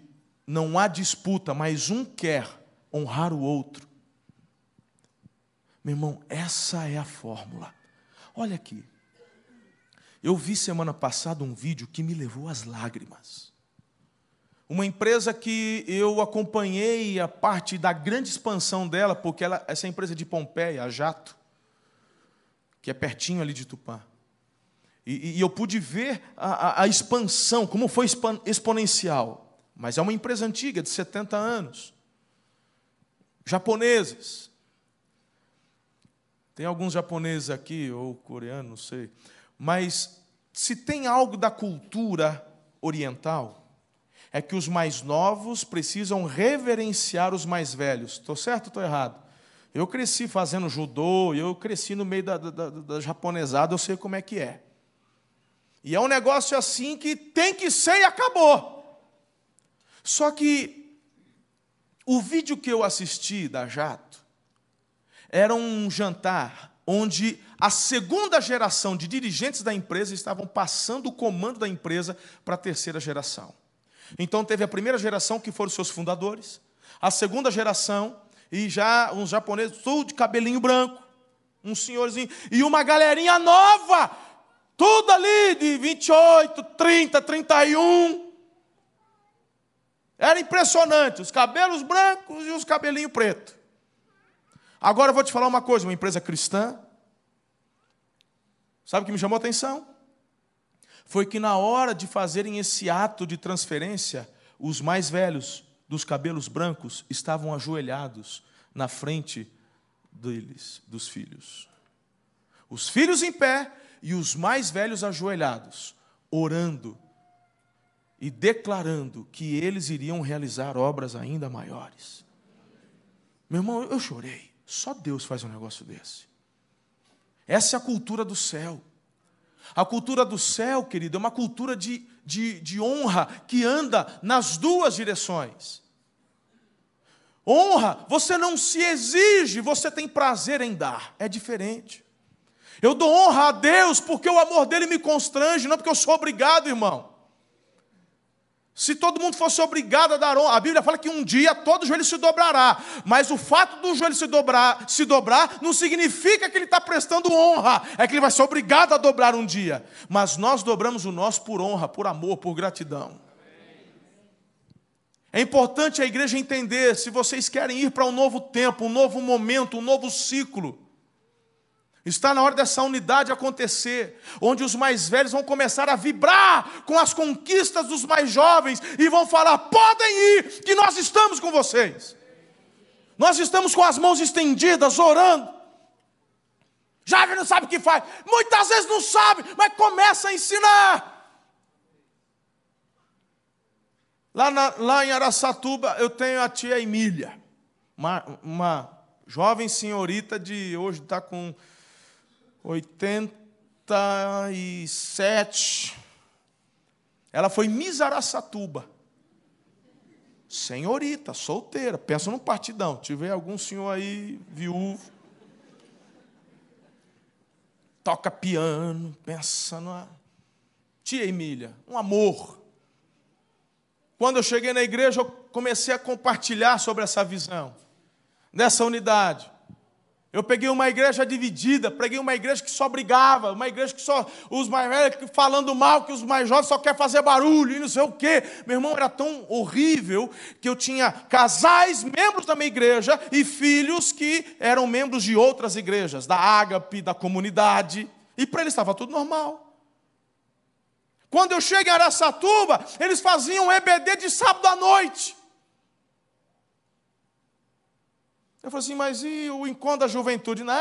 não há disputa, mas um quer honrar o outro, meu irmão, essa é a fórmula. Olha aqui. Eu vi semana passada um vídeo que me levou às lágrimas. Uma empresa que eu acompanhei a parte da grande expansão dela, porque ela, essa empresa de Pompeia, a Jato, que é pertinho ali de Tupã. E, e eu pude ver a, a, a expansão, como foi exponencial. Mas é uma empresa antiga, de 70 anos. Japoneses. Tem alguns japoneses aqui, ou coreanos, não sei. Mas se tem algo da cultura oriental, é que os mais novos precisam reverenciar os mais velhos. Estou certo ou estou errado? Eu cresci fazendo judô, eu cresci no meio da, da, da, japonesada, eu sei como é que é. E é um negócio assim que tem que ser e acabou. Só que o vídeo que eu assisti da Jato era um jantar onde a segunda geração de dirigentes da empresa estavam passando o comando da empresa para a terceira geração. Então teve a primeira geração, que foram seus fundadores, a segunda geração, e já uns japoneses, tudo de cabelinho branco, um senhorzinho, e uma galerinha nova, tudo ali de 28, 30, 31. Era impressionante, os cabelos brancos e os cabelinhos pretos. Agora eu vou te falar uma coisa, uma empresa cristã, sabe o que me chamou a atenção? foi que na hora de fazerem esse ato de transferência, os mais velhos dos cabelos brancos estavam ajoelhados na frente deles, dos filhos. Os filhos em pé e os mais velhos ajoelhados, orando e declarando que eles iriam realizar obras ainda maiores. Meu irmão, eu chorei. Só Deus faz um negócio desse. Essa é a cultura do céu. A cultura do céu, querido, é uma cultura de, de, de honra que anda nas duas direções. Honra, você não se exige, você tem prazer em dar. É diferente. Eu dou honra a Deus porque o amor dele me constrange, não porque eu sou obrigado, irmão. Se todo mundo fosse obrigado a dar honra, a Bíblia fala que um dia todo joelho se dobrará, mas o fato do joelho se dobrar, se dobrar não significa que ele está prestando honra, é que ele vai ser obrigado a dobrar um dia. Mas nós dobramos o nosso por honra, por amor, por gratidão. É importante a igreja entender: se vocês querem ir para um novo tempo, um novo momento, um novo ciclo, Está na hora dessa unidade acontecer, onde os mais velhos vão começar a vibrar com as conquistas dos mais jovens e vão falar: podem ir, que nós estamos com vocês. Nós estamos com as mãos estendidas, orando. Jovem não sabe o que faz, muitas vezes não sabe, mas começa a ensinar. Lá, na, lá em Araçatuba eu tenho a tia Emília, uma, uma jovem senhorita de hoje está com 87. Ela foi Misaraçatuba. Senhorita, solteira. Pensa num partidão. Tiver algum senhor aí, viúvo. Toca piano. Pensa numa. Tia Emília, um amor. Quando eu cheguei na igreja, eu comecei a compartilhar sobre essa visão, dessa unidade. Eu peguei uma igreja dividida, peguei uma igreja que só brigava, uma igreja que só os mais velhos falando mal, que os mais jovens só querem fazer barulho e não sei o quê. Meu irmão, era tão horrível que eu tinha casais, membros da minha igreja, e filhos que eram membros de outras igrejas, da ágape, da comunidade, e para eles estava tudo normal. Quando eu chego em Araçatuba, eles faziam EBD de sábado à noite. Eu falei assim, mas e o encontro da juventude? Não,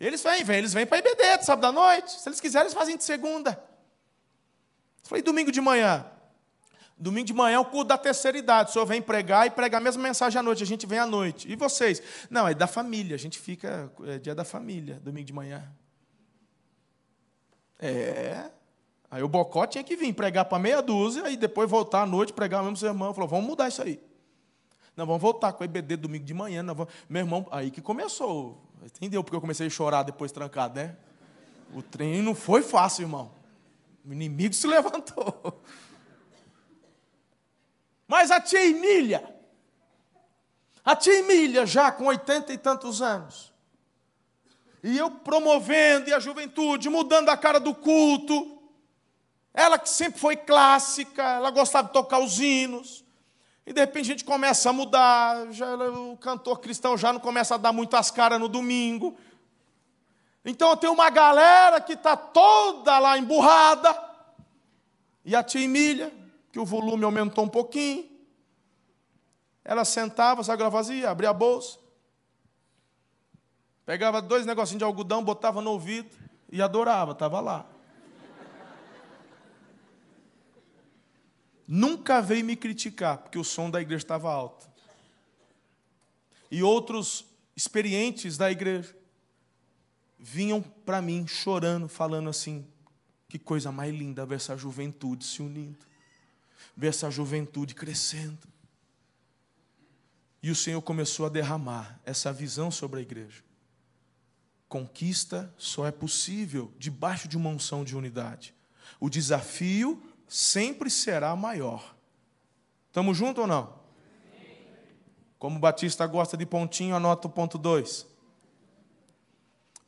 eles vêm, vêm eles vêm para IBD, sábado à noite. Se eles quiserem, eles fazem de segunda. Eu falei, domingo de manhã. Domingo de manhã é o culto da terceira idade. O senhor vem pregar e pregar a mesma mensagem à noite. A gente vem à noite. E vocês? Não, é da família. A gente fica. É dia da família, domingo de manhã. É. Aí o Bocó tinha que vir pregar para meia dúzia e depois voltar à noite pregar o mesmo sermão. Falou, vamos mudar isso aí. Nós vamos voltar com o EBD domingo de manhã. Vamos... Meu irmão, aí que começou. Entendeu porque eu comecei a chorar depois trancado, né? O trem não foi fácil, irmão. O inimigo se levantou. Mas a tia Emília, a tia Emília, já com oitenta e tantos anos, e eu promovendo, e a juventude, mudando a cara do culto, ela que sempre foi clássica, ela gostava de tocar os hinos, e de repente a gente começa a mudar, já, o cantor cristão já não começa a dar muitas caras no domingo. Então tem uma galera que está toda lá emburrada, e a tia Emília, que o volume aumentou um pouquinho, ela sentava, sabe o que ela fazia? Abria a bolsa, pegava dois negocinhos de algodão, botava no ouvido e adorava, estava lá. Nunca veio me criticar, porque o som da igreja estava alto. E outros experientes da igreja vinham para mim chorando, falando assim: que coisa mais linda ver essa juventude se unindo, ver essa juventude crescendo. E o Senhor começou a derramar essa visão sobre a igreja. Conquista só é possível debaixo de uma unção de unidade. O desafio sempre será maior. Estamos juntos ou não? Como o Batista gosta de pontinho, anota o ponto 2.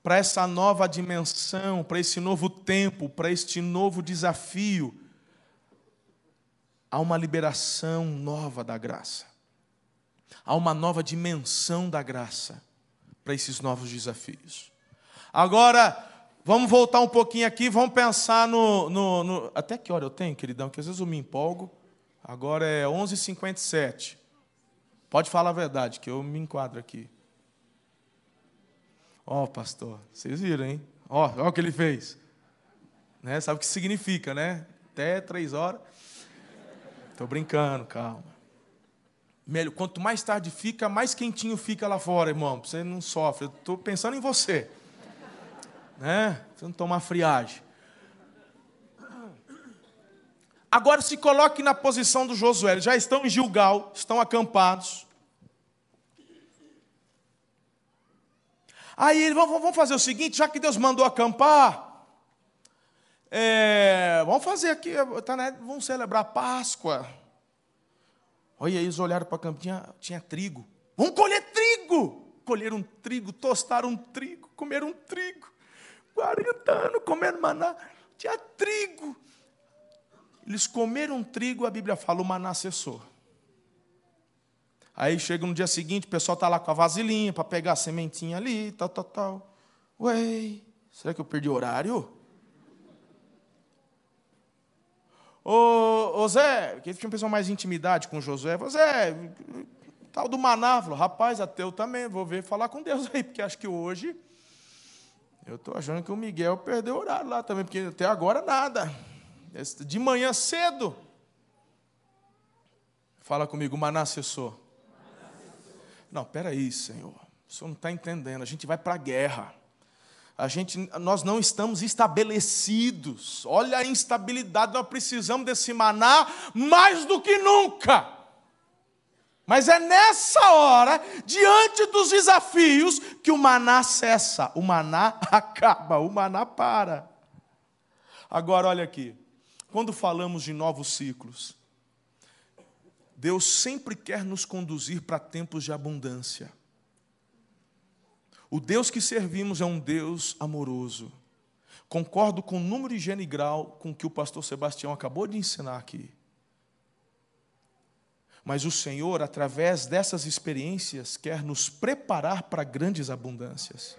Para essa nova dimensão, para esse novo tempo, para este novo desafio, há uma liberação nova da graça. Há uma nova dimensão da graça para esses novos desafios. Agora, Vamos voltar um pouquinho aqui, vamos pensar no, no, no, Até que hora eu tenho, queridão? Que às vezes eu me empolgo. Agora é 11h57. Pode falar a verdade, que eu me enquadro aqui. Ó, oh, pastor, vocês viram, hein? Ó, oh, o que ele fez. Né? Sabe o que significa, né? Até três horas. Estou brincando, calma. Melhor, quanto mais tarde fica, mais quentinho fica lá fora, irmão. Você não sofre. Estou pensando em você né? Você não tomar friagem. Agora se coloque na posição do Josué. Eles já estão em Gilgal, estão acampados. Aí vamos fazer o seguinte, já que Deus mandou acampar, é, vamos fazer aqui, tá, né, vamos celebrar a Páscoa. Olha, eles olharam para a campo, tinha, trigo. Vamos colher trigo! Colheram trigo, tostaram trigo, comeram trigo. 40 anos comendo maná, tinha trigo. Eles comeram trigo, a Bíblia fala, o maná cessou. Aí chega no dia seguinte, o pessoal está lá com a vasilhinha para pegar a sementinha ali, tal, tal, tal. Ué, será que eu perdi horário? Ô, ô Zé, que tinha um pessoal mais intimidade com Josué, falou, Zé, tal do maná, falou, rapaz, ateu também, vou ver falar com Deus aí, porque acho que hoje eu estou achando que o Miguel perdeu o horário lá também, porque até agora nada. De manhã cedo. Fala comigo, maná cessou. Não, peraí, Senhor. O senhor não está entendendo. A gente vai para a guerra. A gente, nós não estamos estabelecidos. Olha a instabilidade. Nós precisamos desse maná mais do que nunca. Mas é nessa hora, diante dos desafios, que o maná cessa, o maná acaba, o maná para. Agora, olha aqui, quando falamos de novos ciclos, Deus sempre quer nos conduzir para tempos de abundância. O Deus que servimos é um Deus amoroso. Concordo com o número, higiene e grau com que o pastor Sebastião acabou de ensinar aqui. Mas o Senhor, através dessas experiências, quer nos preparar para grandes abundâncias.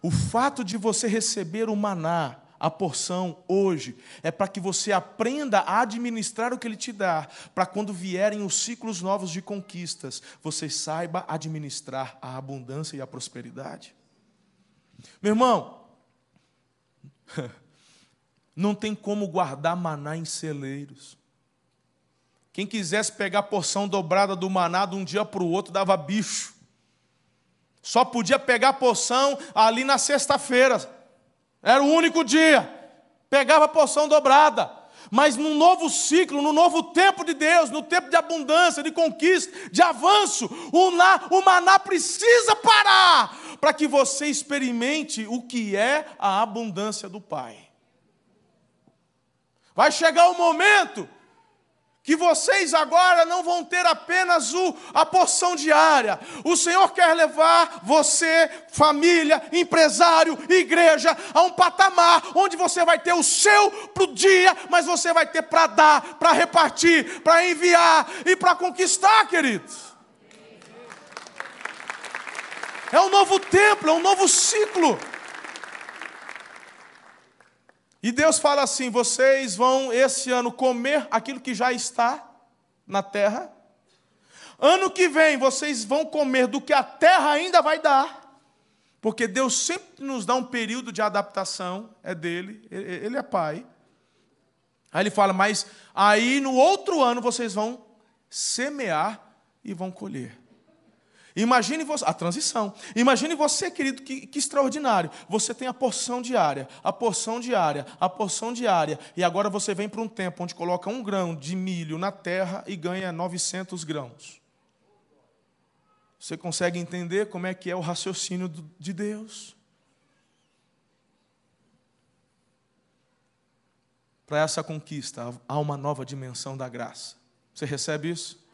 O fato de você receber o maná, a porção hoje, é para que você aprenda a administrar o que Ele te dá, para quando vierem os ciclos novos de conquistas, você saiba administrar a abundância e a prosperidade. Meu irmão, não tem como guardar maná em celeiros. Quem quisesse pegar a porção dobrada do maná de um dia para o outro dava bicho. Só podia pegar a porção ali na sexta-feira. Era o único dia. Pegava a porção dobrada. Mas no novo ciclo, no novo tempo de Deus, no tempo de abundância, de conquista, de avanço, o, na, o maná precisa parar para que você experimente o que é a abundância do Pai. Vai chegar o momento que vocês agora não vão ter apenas o, a porção diária. O Senhor quer levar você, família, empresário, igreja, a um patamar onde você vai ter o seu para o dia, mas você vai ter para dar, para repartir, para enviar e para conquistar, queridos. É um novo templo, é um novo ciclo. E Deus fala assim: vocês vão esse ano comer aquilo que já está na terra. Ano que vem vocês vão comer do que a terra ainda vai dar. Porque Deus sempre nos dá um período de adaptação, é dele, ele é pai. Aí ele fala: mas aí no outro ano vocês vão semear e vão colher. Imagine você, a transição. Imagine você, querido, que, que, extraordinário. Você tem a porção diária, a porção diária, a porção diária. E agora você vem para um tempo onde coloca um grão de milho na terra e ganha 900 grãos. Você consegue entender como é que é o raciocínio de Deus? Para essa conquista, há uma nova dimensão da graça. Você recebe isso?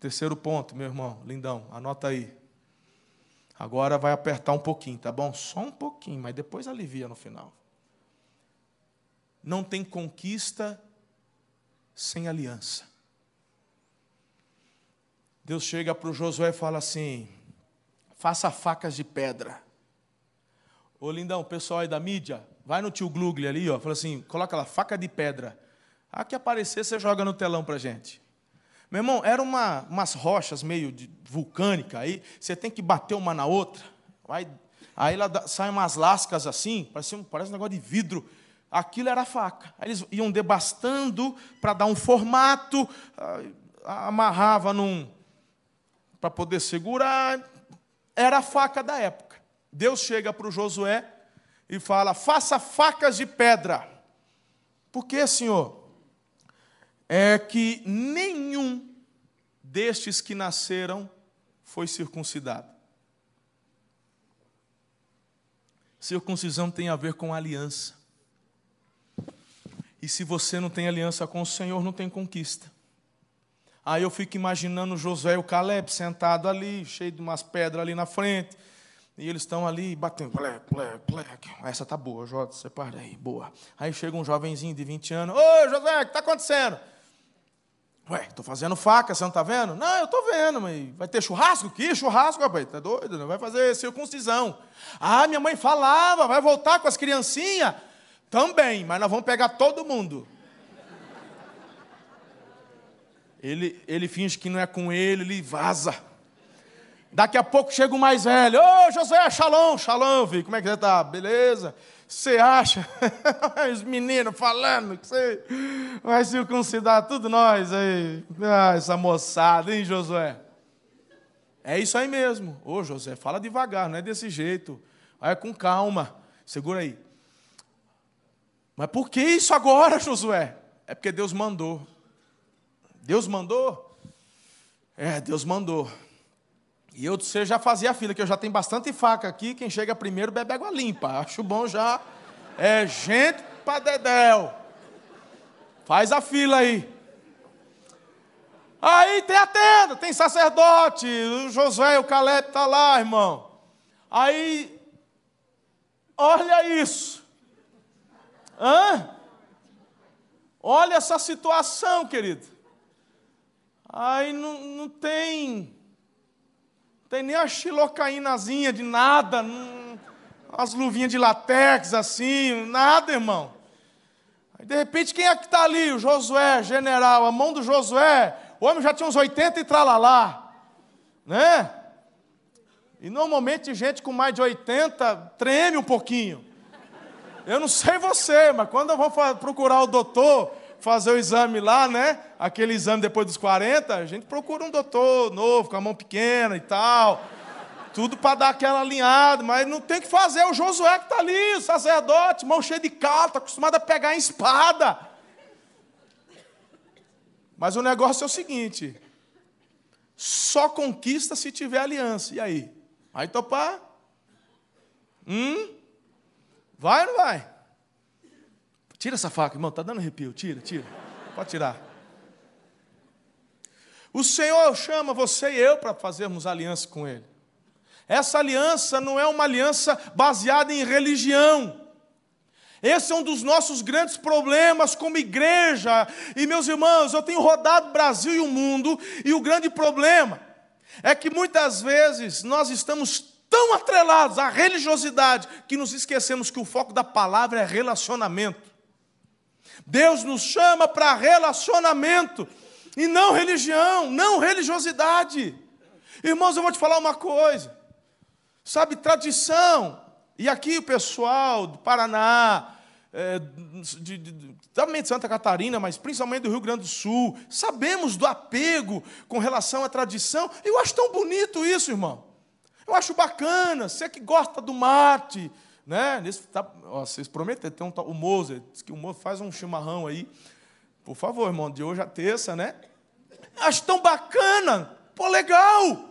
Terceiro ponto, meu irmão, lindão, anota aí. Agora vai apertar um pouquinho, tá bom? Só um pouquinho, mas depois alivia no final. Não tem conquista sem aliança. Deus chega para o Josué e fala assim: faça facas de pedra. Ô lindão, pessoal aí da mídia, vai no tio Glugli ali, ó, fala assim: coloca lá, faca de pedra. A que aparecer, você joga no telão para gente. Meu irmão, eram uma, umas rochas meio vulcânicas, aí você tem que bater uma na outra. Vai, aí lá saem umas lascas assim, parece um, parece um negócio de vidro. Aquilo era faca. Aí eles iam debastando para dar um formato, amarrava num. para poder segurar. Era a faca da época. Deus chega para o Josué e fala: faça facas de pedra. Por que, Senhor? É que nenhum destes que nasceram foi circuncidado. Circuncisão tem a ver com aliança. E se você não tem aliança com o Senhor, não tem conquista. Aí eu fico imaginando Josué e o Caleb sentado ali, cheio de umas pedras ali na frente. E eles estão ali batendo. Plec, plec, plec. Essa tá boa, Jota, separa aí, boa. Aí chega um jovenzinho de 20 anos. Ô, Josué, o que está acontecendo? Ué, estou fazendo faca, você não está vendo? Não, eu estou vendo, mas vai ter churrasco? Que churrasco, rapaz? Está doido? Não vai fazer circuncisão. Ah, minha mãe falava, vai voltar com as criancinhas? Também, mas nós vamos pegar todo mundo. Ele, ele finge que não é com ele, ele vaza. Daqui a pouco chega o mais velho. Ô, José, shalom, shalom, filho. Como é que você está? Beleza? Você acha? Os meninos falando que você vai circuncidar tudo nós aí. Ah, essa moçada, hein, Josué? É isso aí mesmo. Ô, José, fala devagar, não é desse jeito. Vai com calma. Segura aí. Mas por que isso agora, Josué? É porque Deus mandou. Deus mandou? É, Deus mandou. E eu, você já fazia a fila, que eu já tenho bastante faca aqui. Quem chega primeiro bebe água limpa. Acho bom já. É gente para dedéu. Faz a fila aí. Aí tem a tenda, tem sacerdote. O Josué o Caleb tá lá, irmão. Aí, olha isso. Hã? Olha essa situação, querido. Aí não, não tem tem nem a xilocaínazinha de nada, não, as luvinhas de latex assim, nada, irmão. Aí, de repente, quem é que está ali? O Josué, general, a mão do Josué. O homem já tinha uns 80 e tralalá, né? E normalmente gente com mais de 80 treme um pouquinho. Eu não sei você, mas quando eu vou procurar o doutor, fazer o exame lá, né? Aquele exame depois dos 40, a gente procura um doutor novo, com a mão pequena e tal. Tudo para dar aquela alinhada, mas não tem que fazer. O Josué que está ali, o sacerdote, mão cheia de calo, está acostumado a pegar em espada. Mas o negócio é o seguinte: só conquista se tiver aliança. E aí? Vai topar? Hum? Vai ou não vai? Tira essa faca, irmão, tá dando arrepio. Tira, tira. Pode tirar. O Senhor chama você e eu para fazermos aliança com Ele. Essa aliança não é uma aliança baseada em religião. Esse é um dos nossos grandes problemas como igreja. E meus irmãos, eu tenho rodado o Brasil e o mundo, e o grande problema é que muitas vezes nós estamos tão atrelados à religiosidade que nos esquecemos que o foco da palavra é relacionamento. Deus nos chama para relacionamento e não religião, não religiosidade. Irmãos, eu vou te falar uma coisa. Sabe, tradição. E aqui o pessoal do Paraná, é, de, de, também de Santa Catarina, mas principalmente do Rio Grande do Sul, sabemos do apego com relação à tradição. Eu acho tão bonito isso, irmão. Eu acho bacana. Você que gosta do mate, né? Nesse, tá, ó, vocês prometem, tem um, o Moser, diz que o Moser faz um chimarrão aí. Por favor, irmão, de hoje a terça, né? Acho tão bacana. Pô, legal.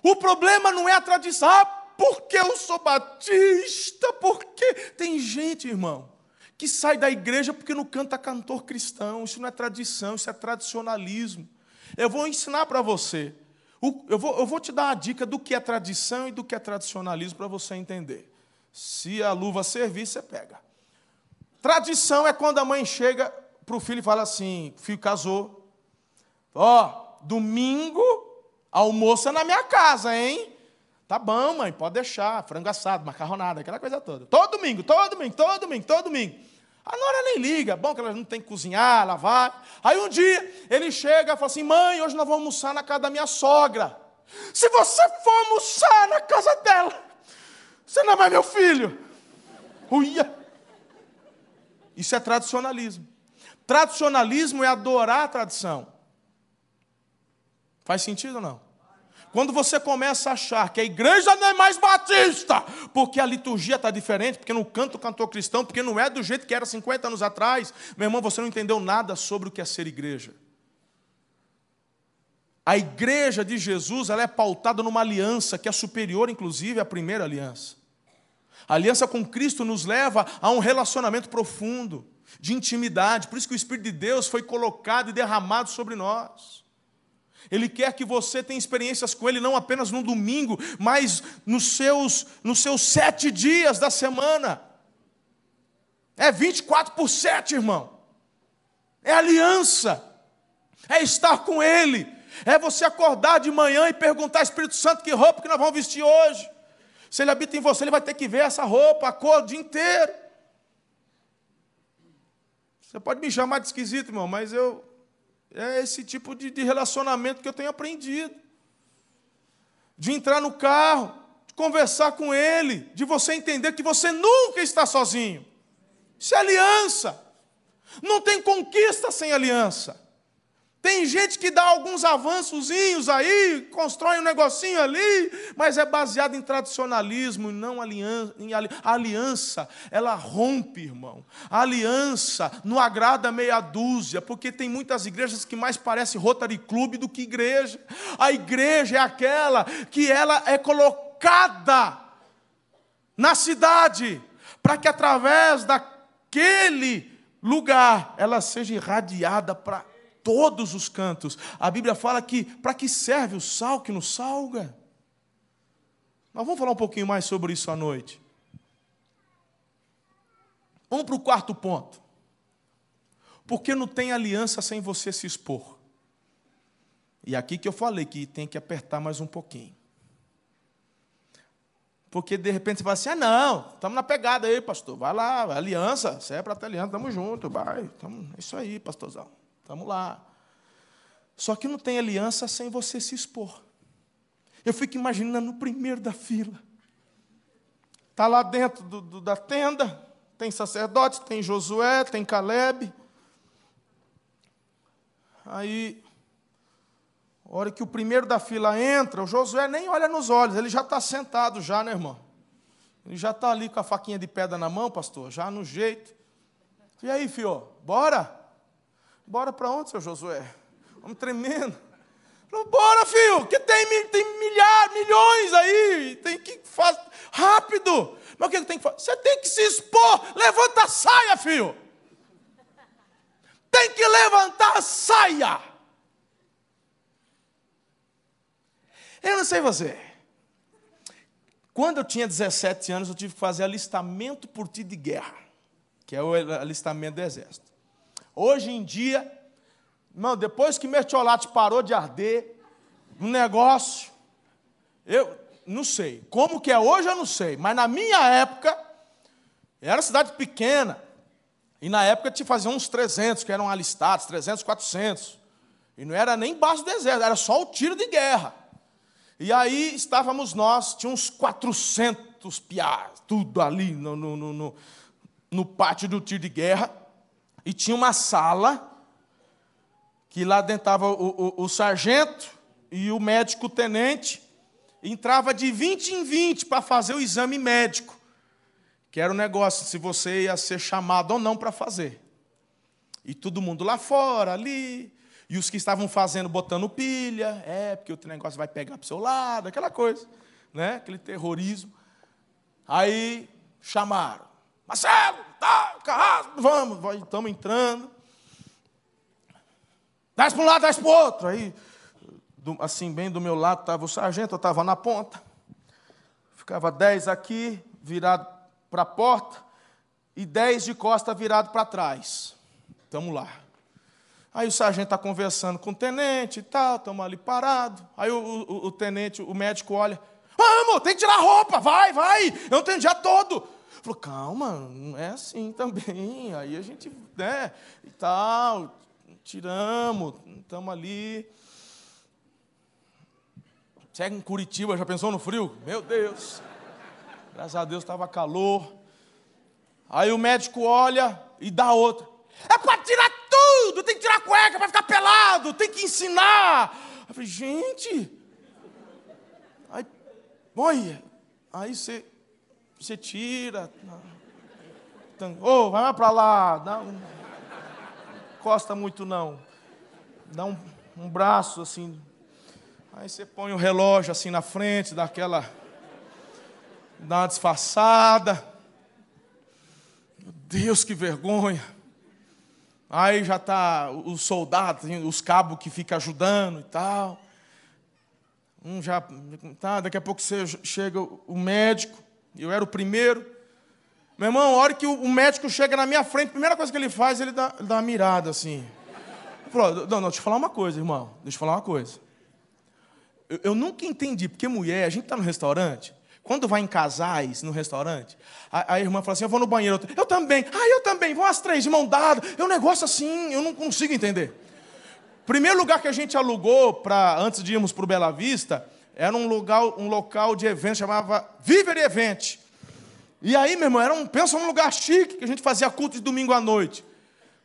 O problema não é a tradição. Ah, porque eu sou batista? Porque tem gente, irmão, que sai da igreja porque não canta cantor cristão. Isso não é tradição, isso é tradicionalismo. Eu vou ensinar para você. Eu vou, eu vou te dar uma dica do que é tradição e do que é tradicionalismo para você entender. Se a luva servir, você pega. Tradição é quando a mãe chega para o filho e fala assim: filho casou. Ó, domingo, almoço é na minha casa, hein? Tá bom, mãe, pode deixar. Frango assado, macarronada, aquela coisa toda. Todo domingo, todo domingo, todo domingo, todo domingo. A Nora nem liga, bom que ela não tem que cozinhar, lavar. Aí um dia ele chega e fala assim: mãe, hoje nós vamos almoçar na casa da minha sogra. Se você for almoçar na casa dela, você não é mais meu filho. Uia. Isso é tradicionalismo. Tradicionalismo é adorar a tradição. Faz sentido ou não? Quando você começa a achar que a igreja não é mais batista, porque a liturgia está diferente, porque não canta o cantor cristão, porque não é do jeito que era 50 anos atrás, meu irmão, você não entendeu nada sobre o que é ser igreja. A igreja de Jesus ela é pautada numa aliança que é superior, inclusive, à primeira aliança. A aliança com Cristo nos leva a um relacionamento profundo, de intimidade. Por isso que o Espírito de Deus foi colocado e derramado sobre nós. Ele quer que você tenha experiências com Ele não apenas no domingo, mas nos seus, nos seus sete dias da semana. É 24 por 7, irmão. É aliança. É estar com Ele. É você acordar de manhã e perguntar, Espírito Santo, que roupa que nós vamos vestir hoje? Se ele habita em você, ele vai ter que ver essa roupa, a cor, o dia inteiro. Você pode me chamar de esquisito, irmão, mas eu. É esse tipo de, de relacionamento que eu tenho aprendido. De entrar no carro, de conversar com ele, de você entender que você nunca está sozinho. Isso é aliança. Não tem conquista sem aliança. Tem gente que dá alguns avançozinhos aí, constrói um negocinho ali, mas é baseado em tradicionalismo e não aliança, em aliança. Ela rompe, irmão. A aliança não agrada meia dúzia, porque tem muitas igrejas que mais parecem Rotary Club do que igreja. A igreja é aquela que ela é colocada na cidade, para que através daquele lugar ela seja irradiada para todos os cantos. A Bíblia fala que para que serve o sal que nos salga? Nós vamos falar um pouquinho mais sobre isso à noite. Vamos para o quarto ponto. Porque não tem aliança sem você se expor. E aqui que eu falei que tem que apertar mais um pouquinho. Porque de repente você fala assim: ah, não, estamos na pegada aí, pastor. Vai lá, aliança, você é para ter aliança, estamos juntos, vai. Tamo, é isso aí, pastorzão. Vamos lá. Só que não tem aliança sem você se expor. Eu fico imaginando o primeiro da fila. Está lá dentro do, do, da tenda, tem sacerdote, tem Josué, tem Caleb. Aí, a hora que o primeiro da fila entra, o Josué nem olha nos olhos, ele já está sentado já, né, irmão? Ele já está ali com a faquinha de pedra na mão, pastor, já no jeito. E aí, filho, bora? Bora para onde, seu Josué? Vamos tremendo. Falou, bora, filho, que tem, tem milhares, milhões aí, tem que fazer rápido. Mas o que tem que fazer? Você tem que se expor, levanta a saia, filho. tem que levantar, saia. Eu não sei você. Quando eu tinha 17 anos, eu tive que fazer alistamento por ti de guerra, que é o alistamento do exército. Hoje em dia, não, depois que Mertiolate parou de arder, um negócio, eu não sei. Como que é hoje, eu não sei. Mas na minha época, era cidade pequena. E na época te faziam uns 300 que eram alistados, 300, 400. E não era nem base do exército, era só o tiro de guerra. E aí estávamos nós, tinha uns 400 piás, tudo ali no, no, no, no pátio do tiro de guerra. E tinha uma sala, que lá dentro estava o, o, o sargento e o médico tenente. Entrava de 20 em 20 para fazer o exame médico. Que era o negócio, se você ia ser chamado ou não para fazer. E todo mundo lá fora, ali. E os que estavam fazendo, botando pilha. É, porque o negócio vai pegar para o seu lado, aquela coisa. Né? Aquele terrorismo. Aí chamaram. Marcelo, tá, Carrasco, vamos, estamos entrando. Desce para um lado, desce para o outro. Aí, assim, bem do meu lado estava o sargento, eu estava na ponta. Ficava dez aqui, virado para a porta, e dez de costa virado para trás. Estamos lá. Aí o sargento está conversando com o tenente e tal, estamos ali parados. Aí o, o, o, tenente, o médico olha, vamos, tem que tirar a roupa, vai, vai, eu não tenho dia todo. Falou, calma, não é assim também. Aí a gente, né, e tal, tiramos, estamos ali. Chega em Curitiba, já pensou no frio? Meu Deus. Graças a Deus estava calor. Aí o médico olha e dá outra. É para tirar tudo, tem que tirar a cueca para ficar pelado, tem que ensinar. Eu falei, gente. Aí, olha, aí você você tira. Ô, oh, vai para lá. Não encosta muito, não. Dá um, um braço assim. Aí você põe o relógio assim na frente, dá aquela. dá uma disfarçada. Meu Deus, que vergonha. Aí já está os soldados, os cabos que ficam ajudando e tal. Um já. Tá, daqui a pouco você chega o médico. Eu era o primeiro. Meu irmão, a hora que o médico chega na minha frente, a primeira coisa que ele faz, ele dá, dá uma mirada assim. Ele falou, não, não, deixa eu falar uma coisa, irmão. Deixa eu falar uma coisa. Eu, eu nunca entendi, porque mulher, a gente está no restaurante, quando vai em casais no restaurante, a, a, irmã fala assim: Eu vou no banheiro. Eu, também. Ah, eu também. Vão as três de mão dada. É um negócio assim, eu não consigo entender. Primeiro lugar que a gente alugou para antes de irmos para o Bela Vista era um lugar, um local de evento, chamava Viver Event. E aí, meu irmão, era um, pensa num lugar chique, que a gente fazia culto de domingo à noite.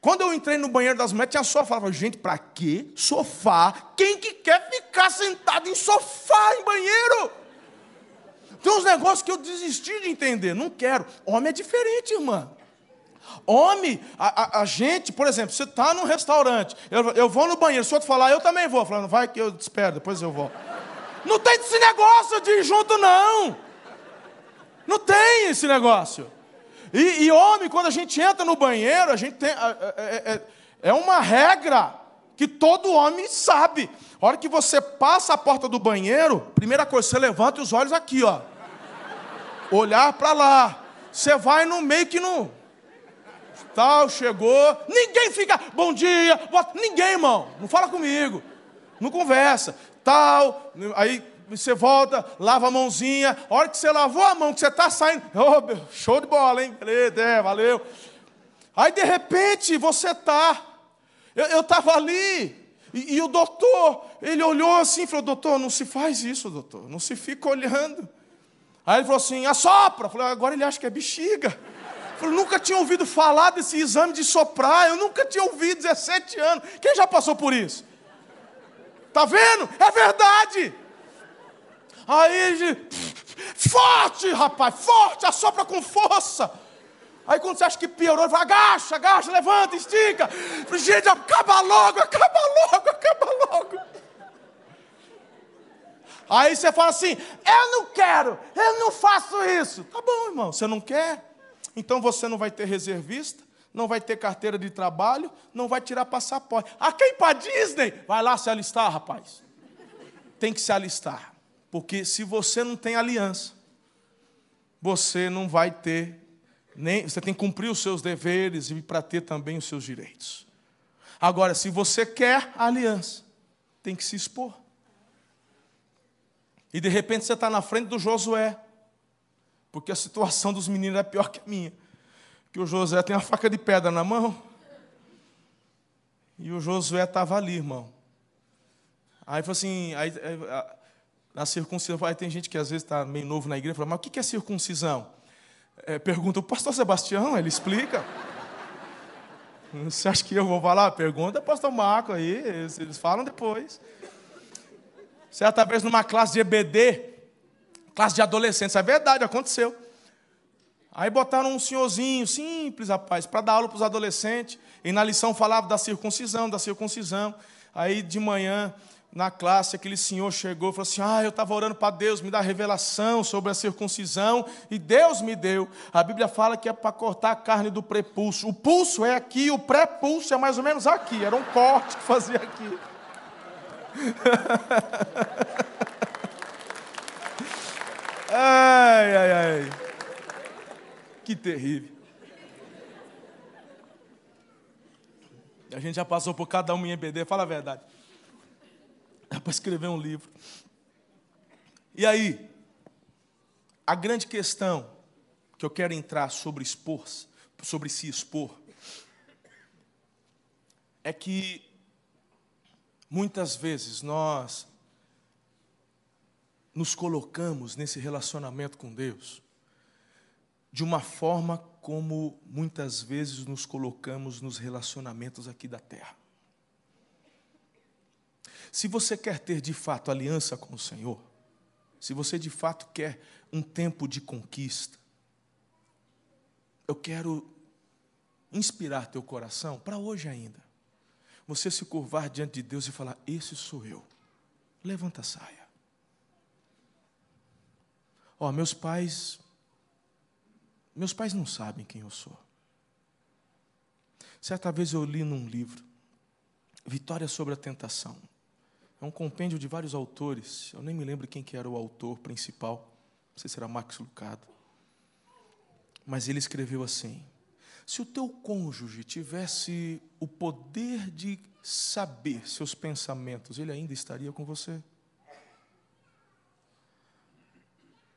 Quando eu entrei no banheiro das mulheres, tinha sofá. Eu falava, gente, para que sofá? Quem que quer ficar sentado em sofá, em banheiro? Tem uns negócios que eu desisti de entender, não quero. Homem é diferente, irmã. Homem, a, a, a gente, por exemplo, você está num restaurante, eu, eu vou no banheiro, se o outro falar, eu também vou. Falando, vai que eu te espero, depois eu vou. Não tem esse negócio de ir junto, não. Não tem esse negócio. E, e homem, quando a gente entra no banheiro, a gente tem. É, é, é, uma regra que todo homem sabe. A hora que você passa a porta do banheiro, primeira coisa, você levanta os olhos aqui, ó. Olhar para lá. Você vai no meio que não. Tal, chegou. Ninguém fica, bom dia, ninguém, irmão. Não fala comigo. Não conversa tal, aí você volta, lava a mãozinha, a hora que você lavou a mão, que você está saindo, oh, show de bola, hein? Beleza, é, valeu. Aí de repente você está, eu estava ali, e, e, o doutor, ele olhou assim e falou: Doutor, não se faz isso, doutor, não se fica olhando. Aí ele falou assim: Assopra. Eu falei: Agora ele acha que é bexiga. Eu nunca tinha ouvido falar desse exame de soprar, eu nunca tinha ouvido, 17 anos. Quem já passou por isso? Está vendo? É verdade. Aí, forte, rapaz, forte, assopra com força. Aí quando você acha que piorou, ele fala, agacha, agacha, levanta, estica. Gente, acaba logo, acaba logo, acaba logo. Aí você fala assim, eu não quero, eu não faço isso. Tá bom, irmão, você não quer? Então você não vai ter reservista, não vai ter carteira de trabalho, não vai tirar passaporte. Ah, quem para Disney? Vai lá se alistar, rapaz. Tem que se alistar. Porque se você não tem aliança, você não vai ter nem você tem que cumprir os seus deveres e para ter também os seus direitos. Agora, se você quer a aliança, tem que se expor. E de repente você está na frente do Josué, porque a situação dos meninos é pior que a minha. Que o Josué tem uma faca de pedra na mão. E o Josué estava ali, irmão. Aí falou assim, aí, na circuncisão, aí tem gente que às vezes está meio novo na igreja, fala, mas o que é circuncisão? É, pergunta o pastor Sebastião, ele explica. Você acha que eu vou falar? Pergunta o pastor Marco aí, eles falam depois. Certa vez numa classe de EBD, classe de adolescentes, é verdade, aconteceu. Aí botaram um senhorzinho simples, rapaz, para dar aula para os adolescentes. E na lição falava da circuncisão, da circuncisão. Aí de manhã na classe, aquele senhor chegou e falou assim: Ah, eu estava orando para Deus me dar revelação sobre a circuncisão, e Deus me deu. A Bíblia fala que é para cortar a carne do prepulso. O pulso é aqui, o pré-pulso é mais ou menos aqui. Era um corte que fazia aqui. ai, ai, ai. Que terrível. A gente já passou por cada um em EBD, fala a verdade. Dá para escrever um livro. E aí, a grande questão que eu quero entrar sobre expor, sobre se expor, é que muitas vezes nós nos colocamos nesse relacionamento com Deus de uma forma como muitas vezes nos colocamos nos relacionamentos aqui da terra. Se você quer ter de fato aliança com o Senhor, se você de fato quer um tempo de conquista, eu quero inspirar teu coração para hoje ainda. Você se curvar diante de Deus e falar: Esse sou eu. Levanta a saia. Ó, oh, meus pais, meus pais não sabem quem eu sou. Certa vez eu li num livro, Vitória sobre a Tentação. É um compêndio de vários autores. Eu nem me lembro quem que era o autor principal. Não sei se era Max Lucado. Mas ele escreveu assim: Se o teu cônjuge tivesse o poder de saber seus pensamentos, ele ainda estaria com você?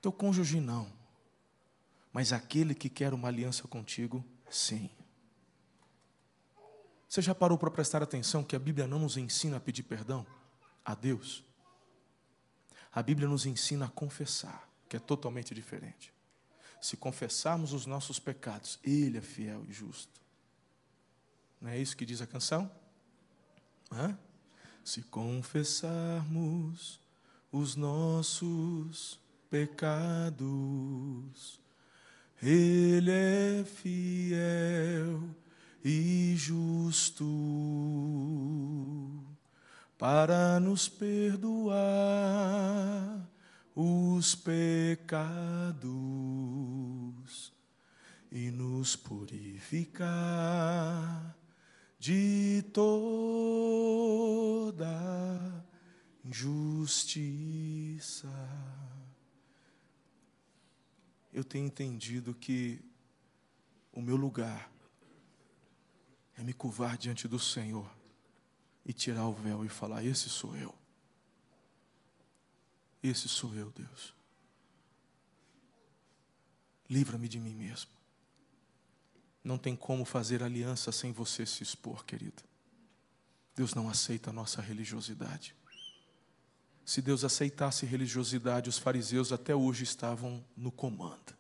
Teu cônjuge não. Mas aquele que quer uma aliança contigo, sim. Você já parou para prestar atenção que a Bíblia não nos ensina a pedir perdão? a Deus. A Bíblia nos ensina a confessar, que é totalmente diferente. Se confessarmos os nossos pecados, Ele é fiel e justo. Não é isso que diz a canção? Hã? Se confessarmos os nossos pecados, Ele é fiel e justo para nos perdoar os pecados e nos purificar de toda injustiça. Eu tenho entendido que o meu lugar é me curvar diante do Senhor e tirar o véu e falar: Esse sou eu. Esse sou eu, Deus. Livra-me de mim mesmo. Não tem como fazer aliança sem você se expor, querido. Deus não aceita a nossa religiosidade. Se Deus aceitasse religiosidade, os fariseus até hoje estavam no comando.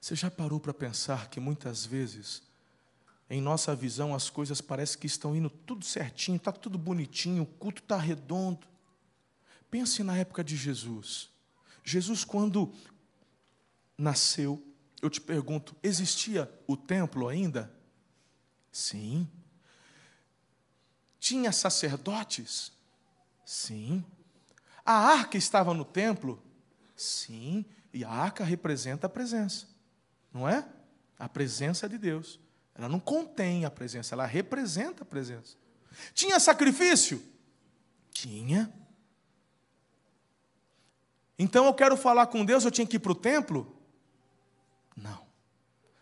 Você já parou para pensar que muitas vezes em nossa visão, as coisas parecem que estão indo tudo certinho, está tudo bonitinho, o culto está redondo. Pense na época de Jesus. Jesus, quando nasceu, eu te pergunto, existia o templo ainda? Sim. Tinha sacerdotes? Sim. A arca estava no templo? Sim. E a arca representa a presença, não é? A presença de Deus. Ela não contém a presença, ela representa a presença. Tinha sacrifício? Tinha. Então eu quero falar com Deus, eu tinha que ir para o templo? Não.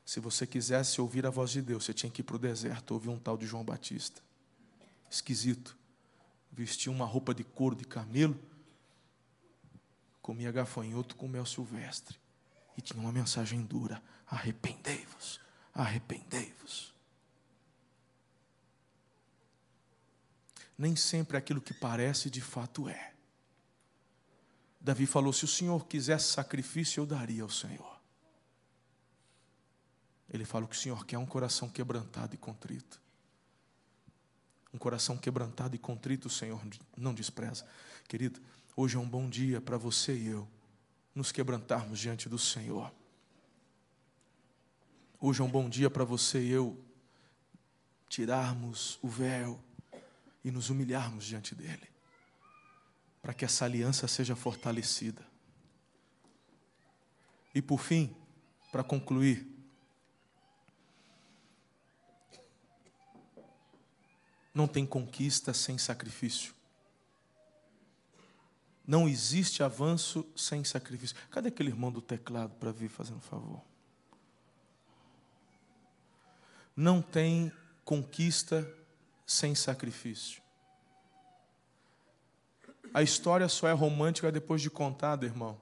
Se você quisesse ouvir a voz de Deus, você tinha que ir para o deserto, ouvir um tal de João Batista. Esquisito. Vestia uma roupa de couro de camelo, comia gafanhoto com mel silvestre. E tinha uma mensagem dura: arrependei-vos, arrependei-vos. Nem sempre aquilo que parece de fato é. Davi falou: se o Senhor quisesse sacrifício, eu daria ao Senhor. Ele fala que o Senhor quer um coração quebrantado e contrito. Um coração quebrantado e contrito o Senhor não despreza. Querido, hoje é um bom dia para você e eu nos quebrantarmos diante do Senhor. Hoje é um bom dia para você e eu tirarmos o véu e nos humilharmos diante dEle, para que essa aliança seja fortalecida. E por fim, para concluir, Não tem conquista sem sacrifício. Não existe avanço sem sacrifício. Cadê aquele irmão do teclado para vir fazendo favor? Não tem conquista sem sacrifício. A história só é romântica depois de contada, irmão.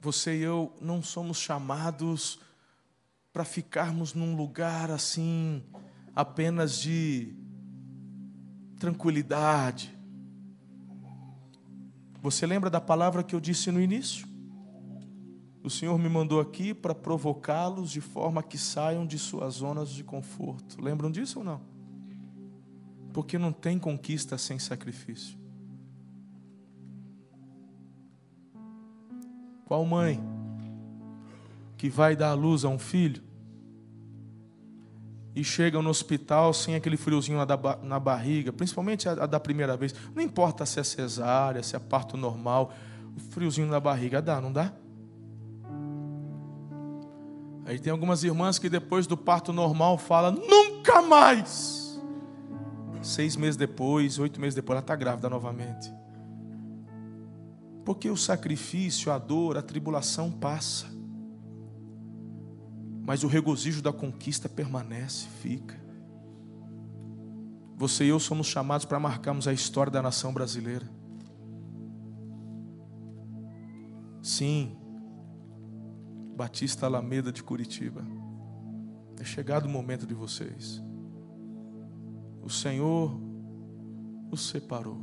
Você e eu não somos chamados para ficarmos num lugar assim, apenas de tranquilidade. Você lembra da palavra que eu disse no início? O Senhor me mandou aqui para provocá-los de forma que saiam de suas zonas de conforto. Lembram disso ou não? Porque não tem conquista sem sacrifício. Qual mãe que vai dar a luz a um filho e chega no hospital sem aquele friozinho na, barriga, principalmente a, da primeira vez. Não importa se é cesárea, se é parto normal, o friozinho na barriga dá, não dá? Aí tem algumas irmãs que depois do parto normal fala nunca mais. Seis meses depois, oito meses depois, ela está grávida novamente. Porque o sacrifício, a dor, a tribulação passa mas o regozijo da conquista permanece, fica. Você e eu somos chamados para marcarmos a história da nação brasileira. Sim, Batista Alameda de Curitiba. É chegado o momento de vocês. O Senhor os separou.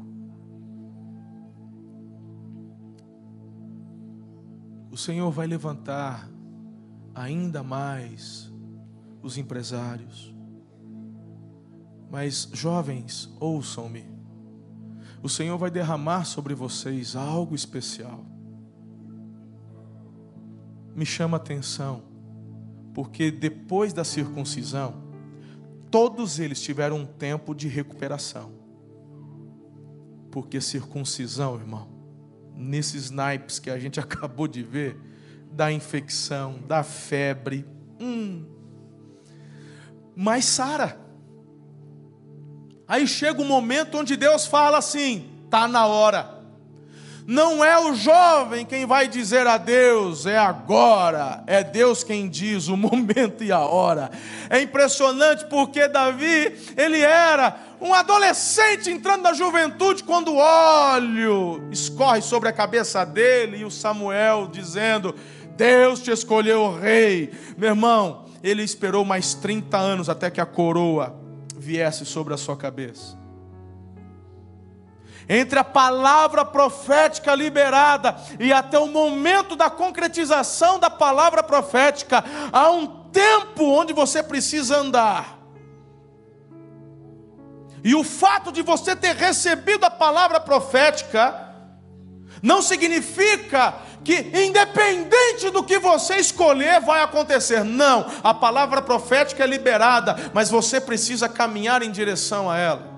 O Senhor vai levantar ainda mais os empresários. Mas, jovens, ouçam-me. O Senhor vai derramar sobre vocês algo especial. Me chama a atenção, porque depois da circuncisão, todos eles tiveram um tempo de recuperação. Porque circuncisão, irmão, nesses naipes que a gente acabou de ver, da infecção, da febre. Hum. Mas Sara. Aí chega um momento onde Deus fala assim: está na hora. Não é o jovem quem vai dizer a Deus, é agora. É Deus quem diz o momento e a hora. É impressionante porque Davi, ele era um adolescente entrando na juventude quando o óleo escorre sobre a cabeça dele e o Samuel dizendo: Deus te escolheu rei. Meu irmão, ele esperou mais 30 anos até que a coroa viesse sobre a sua cabeça. Entre a palavra profética liberada e até o momento da concretização da palavra profética, há um tempo onde você precisa andar. E o fato de você ter recebido a palavra profética não significa que, independente do que você escolher, vai acontecer. Não, a palavra profética é liberada, mas você precisa caminhar em direção a ela.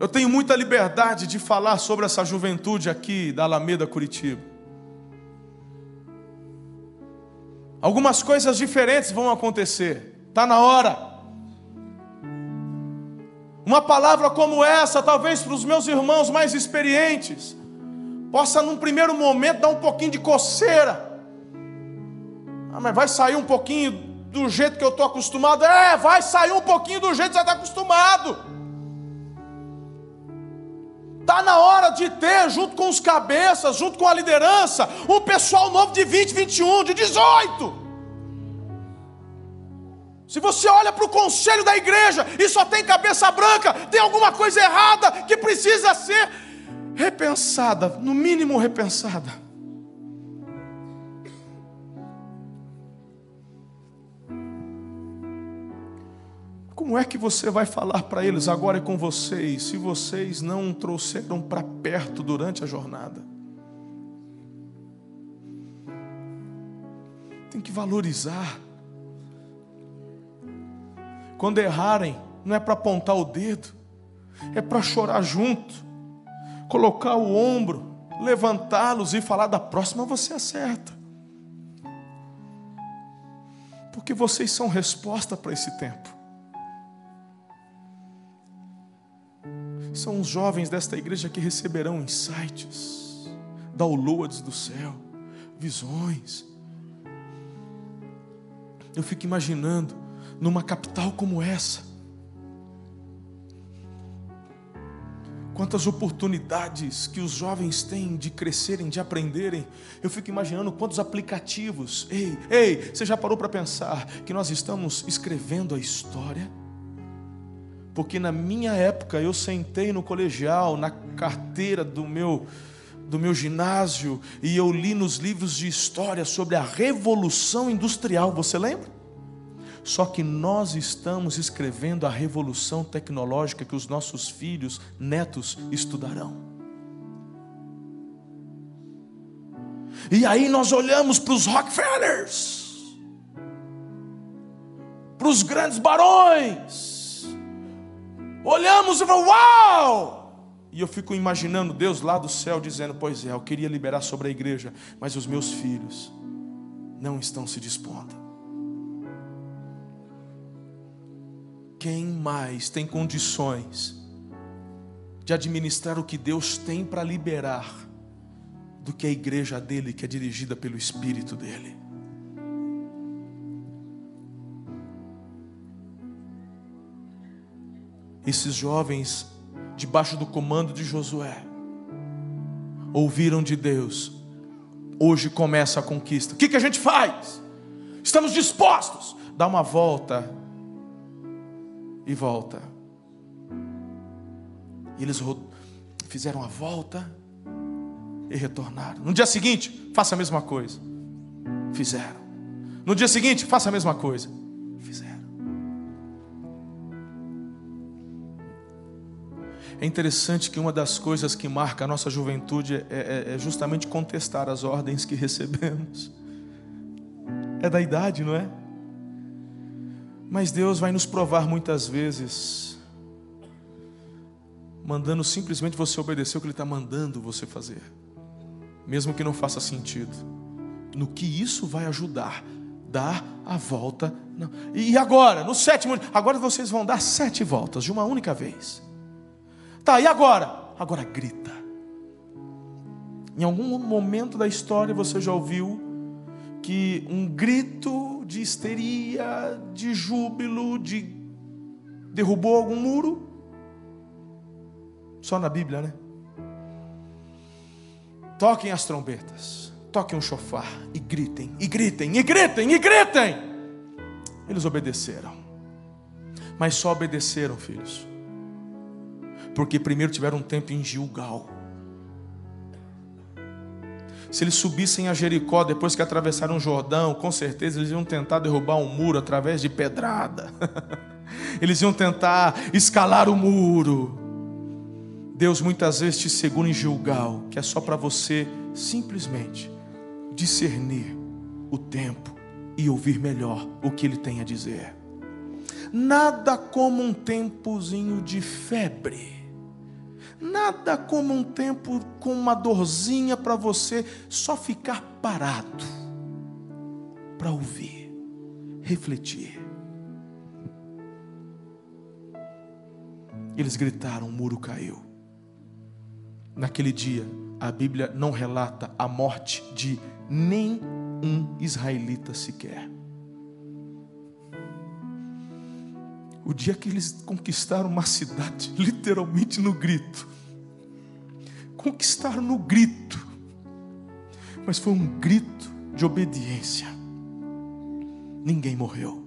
Eu tenho muita liberdade de falar sobre essa juventude aqui da Alameda Curitiba. Algumas coisas diferentes vão acontecer. Está na hora. Uma palavra como essa, talvez para os meus irmãos mais experientes, possa num primeiro momento dar um pouquinho de coceira. Ah, mas vai sair um pouquinho do jeito que eu estou acostumado? É, vai sair um pouquinho do jeito que você está acostumado. Está na hora de ter, junto com os cabeças, junto com a liderança, um pessoal novo de 20, 21, de 18. Se você olha para o conselho da igreja e só tem cabeça branca, tem alguma coisa errada que precisa ser repensada, no mínimo repensada. Como é que você vai falar para eles agora é com vocês, se vocês não trouxeram para perto durante a jornada? Tem que valorizar. Quando errarem, não é para apontar o dedo, é para chorar junto, colocar o ombro, levantá-los e falar: da próxima você acerta. Porque vocês são resposta para esse tempo. São os jovens desta igreja que receberão insights, downloads do céu, visões. Eu fico imaginando numa capital como essa. Quantas oportunidades que os jovens têm de crescerem, de aprenderem. Eu fico imaginando quantos aplicativos. Ei, ei, você já parou para pensar que nós estamos escrevendo a história? Porque na minha época eu sentei no colegial, na carteira do meu do meu ginásio e eu li nos livros de história sobre a revolução industrial, você lembra? Só que nós estamos escrevendo a revolução tecnológica que os nossos filhos, netos estudarão. E aí nós olhamos para os Rockefellers, para os grandes barões, olhamos e falamos: Uau! E eu fico imaginando Deus lá do céu dizendo: Pois é, eu queria liberar sobre a igreja, mas os meus filhos não estão se dispondo. Quem mais tem condições de administrar o que Deus tem para liberar do que a igreja dele, que é dirigida pelo Espírito dele? Esses jovens, debaixo do comando de Josué, ouviram de Deus. Hoje começa a conquista. O que, que a gente faz? Estamos dispostos. Dá uma volta e volta. E eles fizeram a volta e retornaram. No dia seguinte, faça a mesma coisa. Fizeram. No dia seguinte, faça a mesma coisa. Fizeram. É interessante que uma das coisas que marca a nossa juventude é, é, é justamente contestar as ordens que recebemos. É da idade, não é? Mas Deus vai nos provar muitas vezes, mandando simplesmente você obedecer o que Ele está mandando você fazer, mesmo que não faça sentido. No que isso vai ajudar? Dar a volta. Não. E agora, no sétimo, agora vocês vão dar sete voltas de uma única vez. Tá, e agora? Agora grita. Em algum momento da história você já ouviu que um grito de histeria, de júbilo, de derrubou algum muro? Só na Bíblia, né? Toquem as trombetas, toquem o chofar e gritem, e gritem, e gritem, e gritem. Eles obedeceram, mas só obedeceram, filhos, porque primeiro tiveram um tempo em Gilgal se eles subissem a Jericó depois que atravessaram o Jordão, com certeza eles iam tentar derrubar um muro através de pedrada. eles iam tentar escalar o muro. Deus muitas vezes te segura em Gilgal, que é só para você simplesmente discernir o tempo e ouvir melhor o que ele tem a dizer. Nada como um tempozinho de febre Nada como um tempo com uma dorzinha para você só ficar parado para ouvir, refletir. Eles gritaram, o muro caiu. Naquele dia, a Bíblia não relata a morte de nem um israelita sequer. O dia que eles conquistaram uma cidade, literalmente no grito. Conquistaram no grito. Mas foi um grito de obediência. Ninguém morreu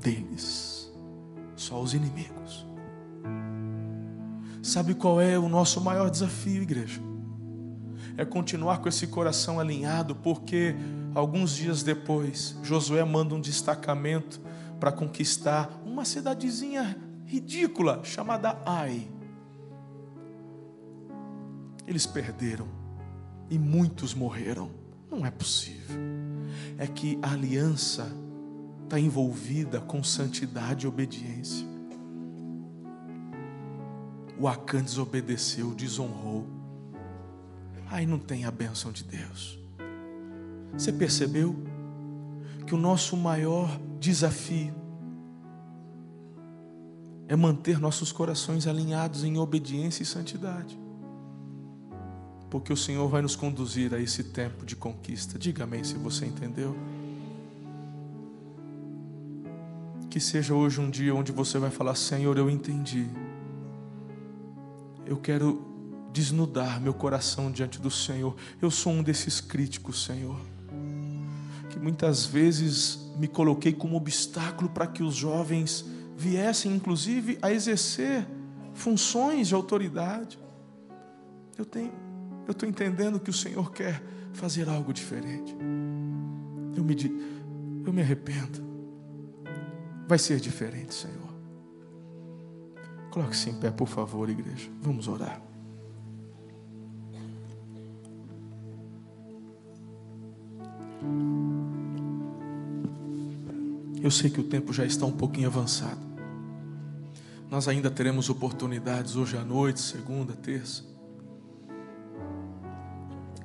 deles, só os inimigos. Sabe qual é o nosso maior desafio, igreja? É continuar com esse coração alinhado, porque alguns dias depois, Josué manda um destacamento para conquistar uma cidadezinha ridícula chamada Ai. Eles perderam e muitos morreram. Não é possível. É que a aliança está envolvida com santidade e obediência. O Acã desobedeceu, desonrou. Aí não tem a bênção de Deus. Você percebeu que o nosso maior desafio é manter nossos corações alinhados em obediência e santidade. Porque o Senhor vai nos conduzir a esse tempo de conquista. Diga amém se você entendeu. Que seja hoje um dia onde você vai falar: Senhor, eu entendi. Eu quero desnudar meu coração diante do Senhor. Eu sou um desses críticos, Senhor, que muitas vezes me coloquei como obstáculo para que os jovens viessem, inclusive, a exercer funções de autoridade. Eu tenho, eu estou entendendo que o Senhor quer fazer algo diferente. Eu me, eu me arrependo. Vai ser diferente, Senhor. Coloque-se em pé, por favor, igreja. Vamos orar. Eu sei que o tempo já está um pouquinho avançado. Nós ainda teremos oportunidades hoje à noite, segunda, terça.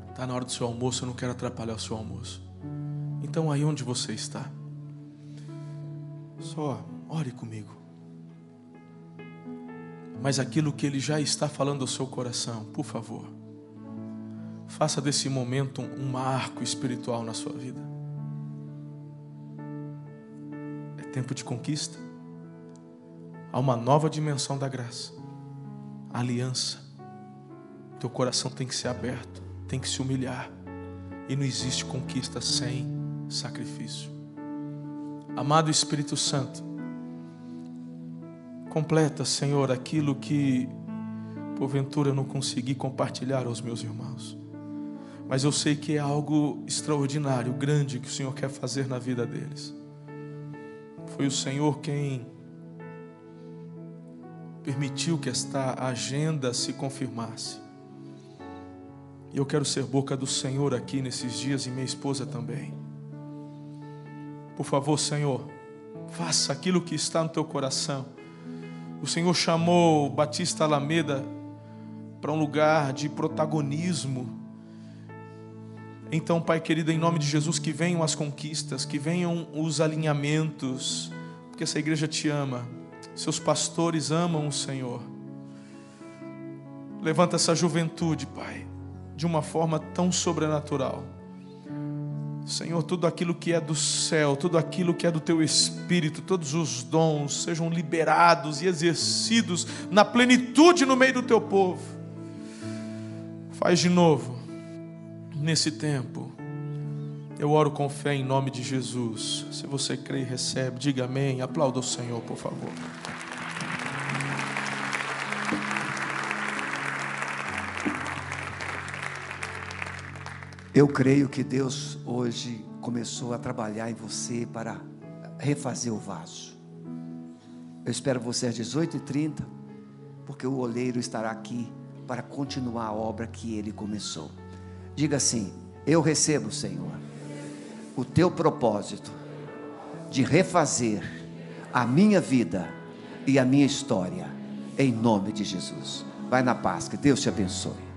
Está na hora do seu almoço, eu não quero atrapalhar o seu almoço. Então, aí onde você está, só ore comigo. Mas aquilo que Ele já está falando ao seu coração, por favor, faça desse momento um marco espiritual na sua vida. É tempo de conquista a uma nova dimensão da graça. A aliança. Teu coração tem que ser aberto, tem que se humilhar. E não existe conquista sem sacrifício. Amado Espírito Santo, completa, Senhor, aquilo que porventura eu não consegui compartilhar aos meus irmãos. Mas eu sei que é algo extraordinário, grande que o Senhor quer fazer na vida deles. Foi o Senhor quem permitiu que esta agenda se confirmasse. E eu quero ser boca do Senhor aqui nesses dias e minha esposa também. Por favor, Senhor, faça aquilo que está no teu coração. O Senhor chamou Batista Alameda para um lugar de protagonismo. Então, Pai querido, em nome de Jesus, que venham as conquistas, que venham os alinhamentos, porque essa igreja te ama seus pastores amam o Senhor. Levanta essa juventude, Pai, de uma forma tão sobrenatural. Senhor, tudo aquilo que é do céu, tudo aquilo que é do teu espírito, todos os dons sejam liberados e exercidos na plenitude no meio do teu povo. Faz de novo, nesse tempo. Eu oro com fé em nome de Jesus. Se você crê e recebe, diga amém. Aplauda o Senhor, por favor. Eu creio que Deus hoje começou a trabalhar em você para refazer o vaso. Eu espero você às 18h30, porque o oleiro estará aqui para continuar a obra que ele começou. Diga assim: Eu recebo, Senhor, o teu propósito de refazer a minha vida e a minha história, em nome de Jesus. Vai na paz, que Deus te abençoe.